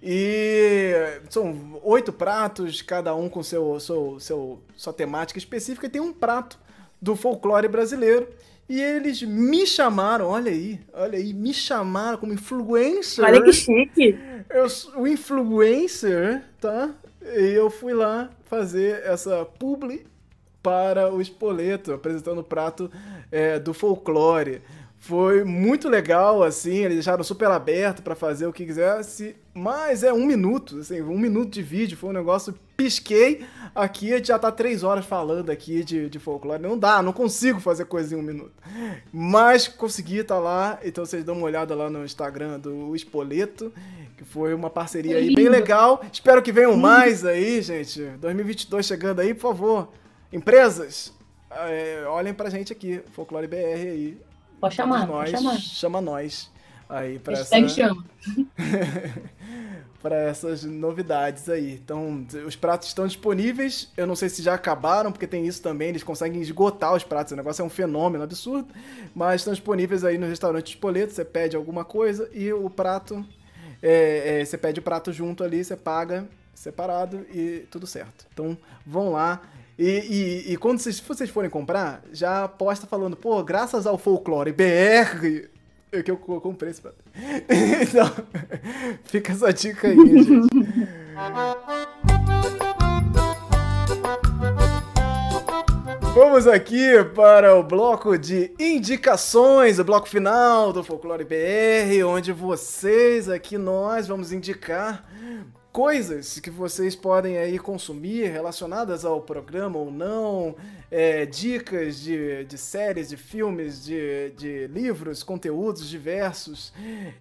Speaker 1: e são oito pratos, cada um com seu, seu, seu, sua temática específica, e tem um prato do folclore brasileiro. E eles me chamaram, olha aí, olha aí, me chamaram como influencer.
Speaker 2: Olha que chique.
Speaker 1: Eu, o influencer, tá? E eu fui lá fazer essa publi para o Espoleto, apresentando o prato é, do folclore. Foi muito legal, assim, eles deixaram super aberto para fazer o que quisesse, mas é um minuto, assim, um minuto de vídeo, foi um negócio, pisquei aqui, já tá três horas falando aqui de, de folclore, não dá, não consigo fazer coisa em um minuto, mas consegui, tá lá, então vocês dão uma olhada lá no Instagram do Espoleto, que foi uma parceria aí bem legal, espero que venham mais aí, gente, 2022 chegando aí, por favor, empresas, é, olhem pra gente aqui, Folclore BR aí,
Speaker 4: Pode chamar,
Speaker 1: nós,
Speaker 4: pode chamar.
Speaker 1: Chama nós aí para essa...
Speaker 4: Hashtag chama.
Speaker 1: para essas novidades aí. Então, os pratos estão disponíveis. Eu não sei se já acabaram, porque tem isso também. Eles conseguem esgotar os pratos. O negócio é um fenômeno absurdo. Mas estão disponíveis aí no restaurante Espoleto. Você pede alguma coisa e o prato. é, é, você pede o prato junto ali, você paga separado e tudo certo. Então, vão lá. E, e, e quando vocês, vocês forem comprar, já posta falando, pô, graças ao folclore BR, é que eu, eu comprei esse prato. Então, fica essa dica aí, gente. Vamos aqui para o bloco de indicações, o bloco final do Folclore BR, onde vocês aqui, nós, vamos indicar coisas que vocês podem aí consumir relacionadas ao programa ou não, é, dicas de, de séries, de filmes, de, de livros, conteúdos diversos,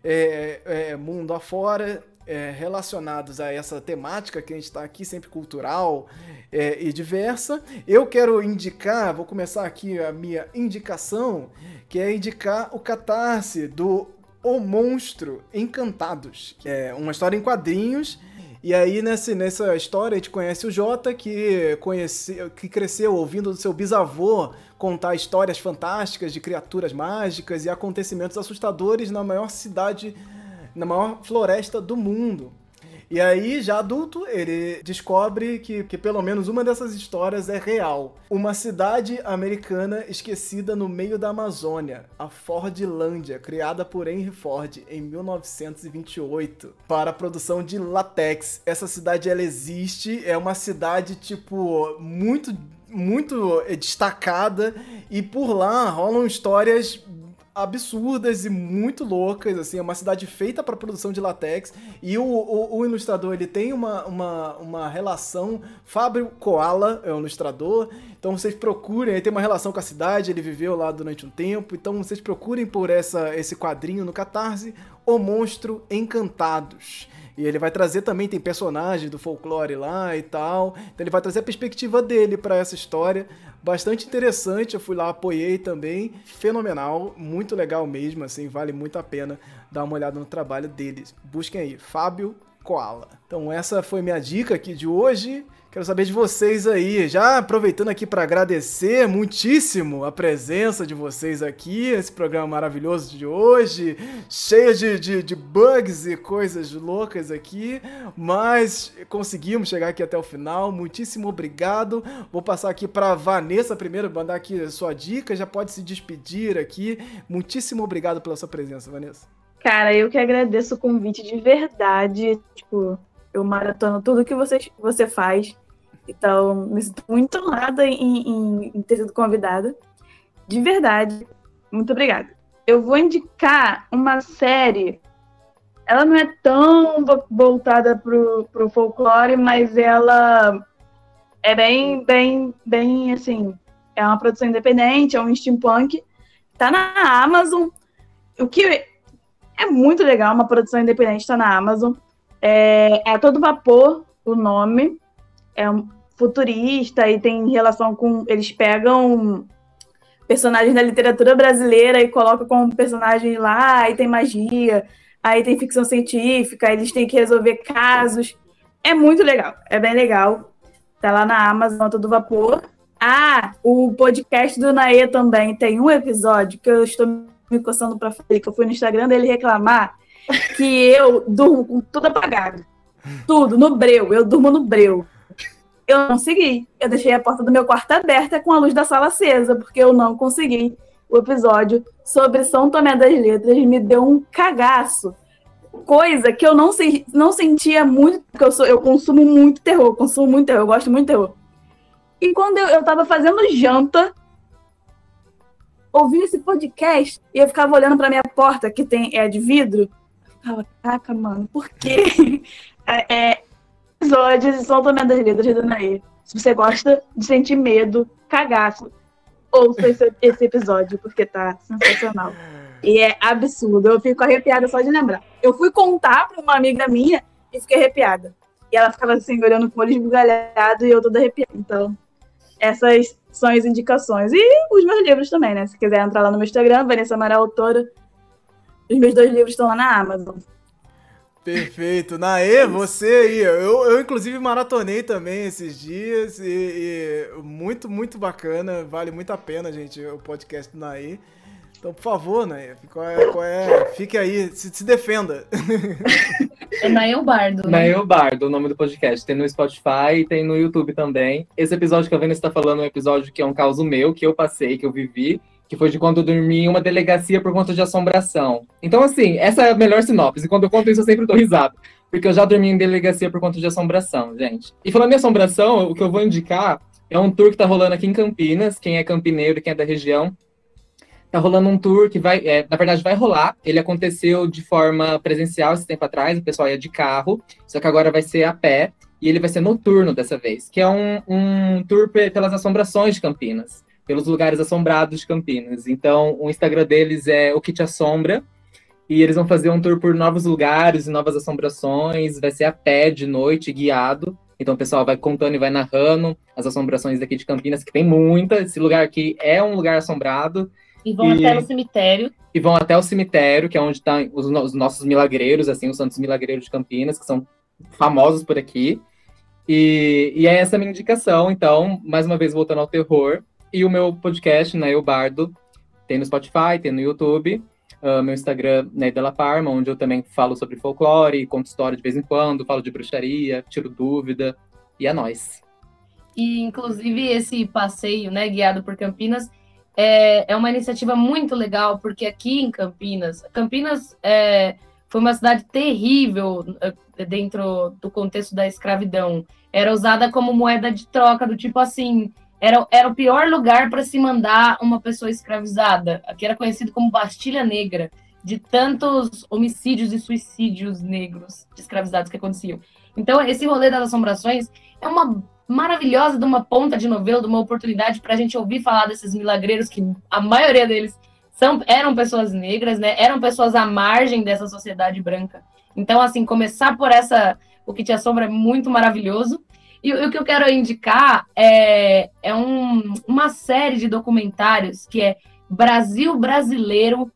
Speaker 1: é, é, mundo afora, é, relacionados a essa temática que a gente está aqui, sempre cultural é, e diversa. Eu quero indicar, vou começar aqui a minha indicação, que é indicar o Catarse do O Monstro Encantados, é uma história em quadrinhos e aí, nesse, nessa história, a gente conhece o Jota, que, conhece, que cresceu ouvindo do seu bisavô contar histórias fantásticas de criaturas mágicas e acontecimentos assustadores na maior cidade, na maior floresta do mundo. E aí, já adulto, ele descobre que, que pelo menos uma dessas histórias é real. Uma cidade americana esquecida no meio da Amazônia, a Fordlândia, criada por Henry Ford em 1928 para a produção de latex. Essa cidade ela existe, é uma cidade tipo muito muito destacada e por lá rolam histórias absurdas e muito loucas, assim, é uma cidade feita para produção de latex e o, o, o, ilustrador ele tem uma, uma, uma relação, Fábio Koala é o ilustrador, então vocês procurem, ele tem uma relação com a cidade, ele viveu lá durante um tempo, então vocês procurem por essa, esse quadrinho no Catarse, O Monstro Encantados. E ele vai trazer também, tem personagens do folclore lá e tal. Então ele vai trazer a perspectiva dele para essa história. Bastante interessante, eu fui lá, apoiei também. Fenomenal, muito legal mesmo, assim, vale muito a pena dar uma olhada no trabalho dele. Busquem aí, Fábio Koala. Então essa foi minha dica aqui de hoje. Quero saber de vocês aí. Já aproveitando aqui para agradecer muitíssimo a presença de vocês aqui, esse programa maravilhoso de hoje, cheio de, de, de, bugs e coisas loucas aqui, mas conseguimos chegar aqui até o final. Muitíssimo obrigado. Vou passar aqui para Vanessa primeiro, mandar aqui a sua dica, já pode se despedir aqui. Muitíssimo obrigado pela sua presença, Vanessa.
Speaker 2: Cara, eu que agradeço o convite de verdade. Tipo, eu maratono tudo que você, você faz. Então, me sinto muito honrada em, em, em ter sido convidada. De verdade. Muito obrigada. Eu vou indicar uma série. Ela não é tão voltada pro, pro folclore, mas ela é bem, bem, bem, assim, é uma produção independente, é um steampunk. Tá na Amazon. O que é muito legal, uma produção independente, tá na Amazon. É, é todo vapor o nome. É futurista e tem relação com. Eles pegam personagens da literatura brasileira e colocam como personagem lá, aí tem magia, aí tem ficção científica, eles têm que resolver casos. É muito legal, é bem legal. Tá lá na Amazon, todo vapor. Ah, o podcast do Naê também tem um episódio que eu estou me coçando para falar, que eu fui no Instagram dele reclamar que eu durmo com tudo apagado. Tudo, no breu. Eu durmo no breu. Eu não consegui. Eu deixei a porta do meu quarto aberta com a luz da sala acesa, porque eu não consegui. O episódio sobre São Tomé das Letras me deu um cagaço. Coisa que eu não, se, não sentia muito, porque eu, sou, eu consumo muito terror, consumo muito terror, eu gosto muito de terror. E quando eu, eu tava fazendo janta, ouvindo esse podcast e eu ficava olhando pra minha porta, que tem, é de vidro. Eu ficava, caraca, mano, por quê? é, é, episódios São Tomé das Letras de Danaê. Se você gosta de sentir medo, cagaço, ouça esse, esse episódio, porque tá sensacional. E é absurdo. Eu fico arrepiada só de lembrar. Eu fui contar pra uma amiga minha e fiquei arrepiada. E ela ficava assim, olhando com o olho esbugalhado e eu toda arrepiada. Então, essas são as indicações. E os meus livros também, né? Se quiser entrar lá no meu Instagram, Vanessa Amaral Autora. Os meus dois livros estão lá na Amazon.
Speaker 1: Perfeito. Naê, você aí. Eu, eu, inclusive, maratonei também esses dias e, e, muito, muito bacana. Vale muito a pena, gente, o podcast do Naê. Então, por favor, Naê, qual é, qual é, fique aí, se, se defenda.
Speaker 4: É Nael Bardo. Né?
Speaker 3: Nael Bardo, o nome do podcast. Tem no Spotify e tem no YouTube também. Esse episódio que a Vanessa está falando é um episódio que é um caso meu, que eu passei, que eu vivi que foi de quando eu dormi em uma delegacia por conta de assombração. Então, assim, essa é a melhor sinopse. E quando eu conto isso, eu sempre dou risada. Porque eu já dormi em delegacia por conta de assombração, gente. E falando em assombração, o que eu vou indicar é um tour que tá rolando aqui em Campinas. Quem é campineiro, quem é da região, tá rolando um tour que vai, é, na verdade, vai rolar. Ele aconteceu de forma presencial esse tempo atrás, o pessoal ia de carro, só que agora vai ser a pé. E ele vai ser noturno dessa vez, que é um, um tour pelas assombrações de Campinas pelos lugares assombrados de Campinas. Então, o Instagram deles é o que te assombra. E eles vão fazer um tour por novos lugares e novas assombrações. Vai ser a pé de noite, guiado. Então o pessoal vai contando e vai narrando as assombrações daqui de Campinas, que tem muita. Esse lugar aqui é um lugar assombrado.
Speaker 4: E vão e... até o cemitério.
Speaker 3: E vão até o cemitério, que é onde estão tá os, os, nossos milagreiros, assim, os santos milagreiros de Campinas, que são famosos por aqui. E, e é essa a minha indicação. Então, mais uma vez, voltando ao terror, e o meu podcast, né, o Bardo, tem no Spotify, tem no YouTube. Uh, meu Instagram, né, Della Parma, onde eu também falo sobre folclore, conto história de vez em quando, falo de bruxaria, tiro dúvida, e é nóis.
Speaker 4: E, inclusive, esse passeio, né, guiado por Campinas, é, é uma iniciativa muito legal, porque aqui em Campinas, Campinas é, foi uma cidade terrível é, dentro do contexto da escravidão. Era usada como moeda de troca, do tipo assim, era, era o pior lugar para se mandar uma pessoa escravizada, que era conhecido como Bastilha Negra, de tantos homicídios e suicídios negros escravizados que aconteciam. Então, esse rolê das assombrações é uma maravilhosa de uma ponta de novela, de uma oportunidade para a gente ouvir falar desses milagreiros que a maioria deles são, eram pessoas negras, né? Eram pessoas à margem dessa sociedade branca. Então, assim, começar por essa o que te assombra é muito maravilhoso. E o que eu quero indicar é, é um, uma série de documentários que é brasilbrasileiro.br.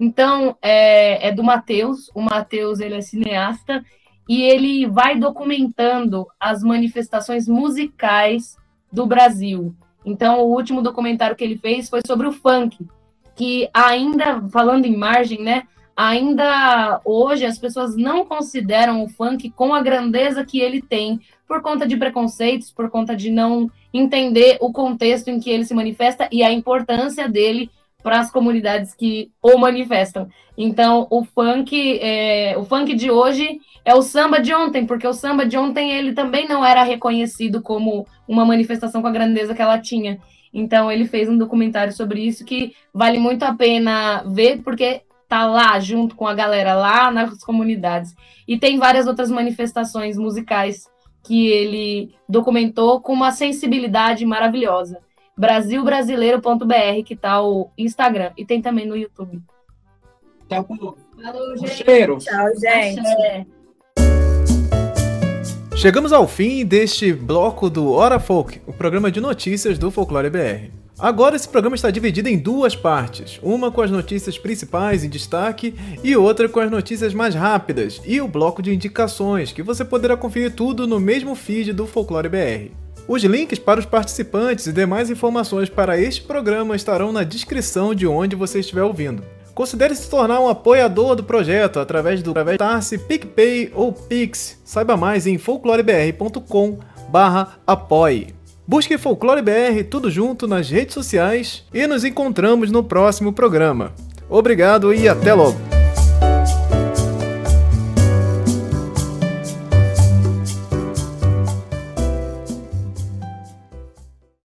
Speaker 4: Então, é, é do Matheus. O Matheus, ele é cineasta e ele vai documentando as manifestações musicais do Brasil. Então, o último documentário que ele fez foi sobre o funk, que ainda, falando em margem, né, ainda hoje as pessoas não consideram o funk com a grandeza que ele tem, por conta de preconceitos, por conta de não entender o contexto em que ele se manifesta e a importância dele para as comunidades que o manifestam. Então, o funk, é, o funk de hoje é o samba de ontem, porque o samba de ontem ele também não era reconhecido como uma manifestação com a grandeza que ela tinha. Então, ele fez um documentário sobre isso que vale muito a pena ver, porque tá lá junto com a galera lá nas comunidades. E tem várias outras manifestações musicais que ele documentou com uma sensibilidade maravilhosa. Brasilbrasileiro.br, que tá o Instagram, e tem também no YouTube.
Speaker 3: Tchau, Falou, gente. Cheiro.
Speaker 2: Tchau, gente.
Speaker 1: Chegamos ao fim deste bloco do Hora Folk, o programa de notícias do Folclore BR. Agora esse programa está dividido em duas partes, uma com as notícias principais em destaque e outra com as notícias mais rápidas e o bloco de indicações, que você poderá conferir tudo no mesmo feed do Folclore BR. Os links para os participantes e demais informações para este programa estarão na descrição de onde você estiver ouvindo. Considere se tornar um apoiador do projeto através do Tarse, PicPay ou Pix. Saiba mais em folclorebr.com/apoie. Busque Folclore BR tudo junto nas redes sociais e nos encontramos no próximo programa. Obrigado e até logo!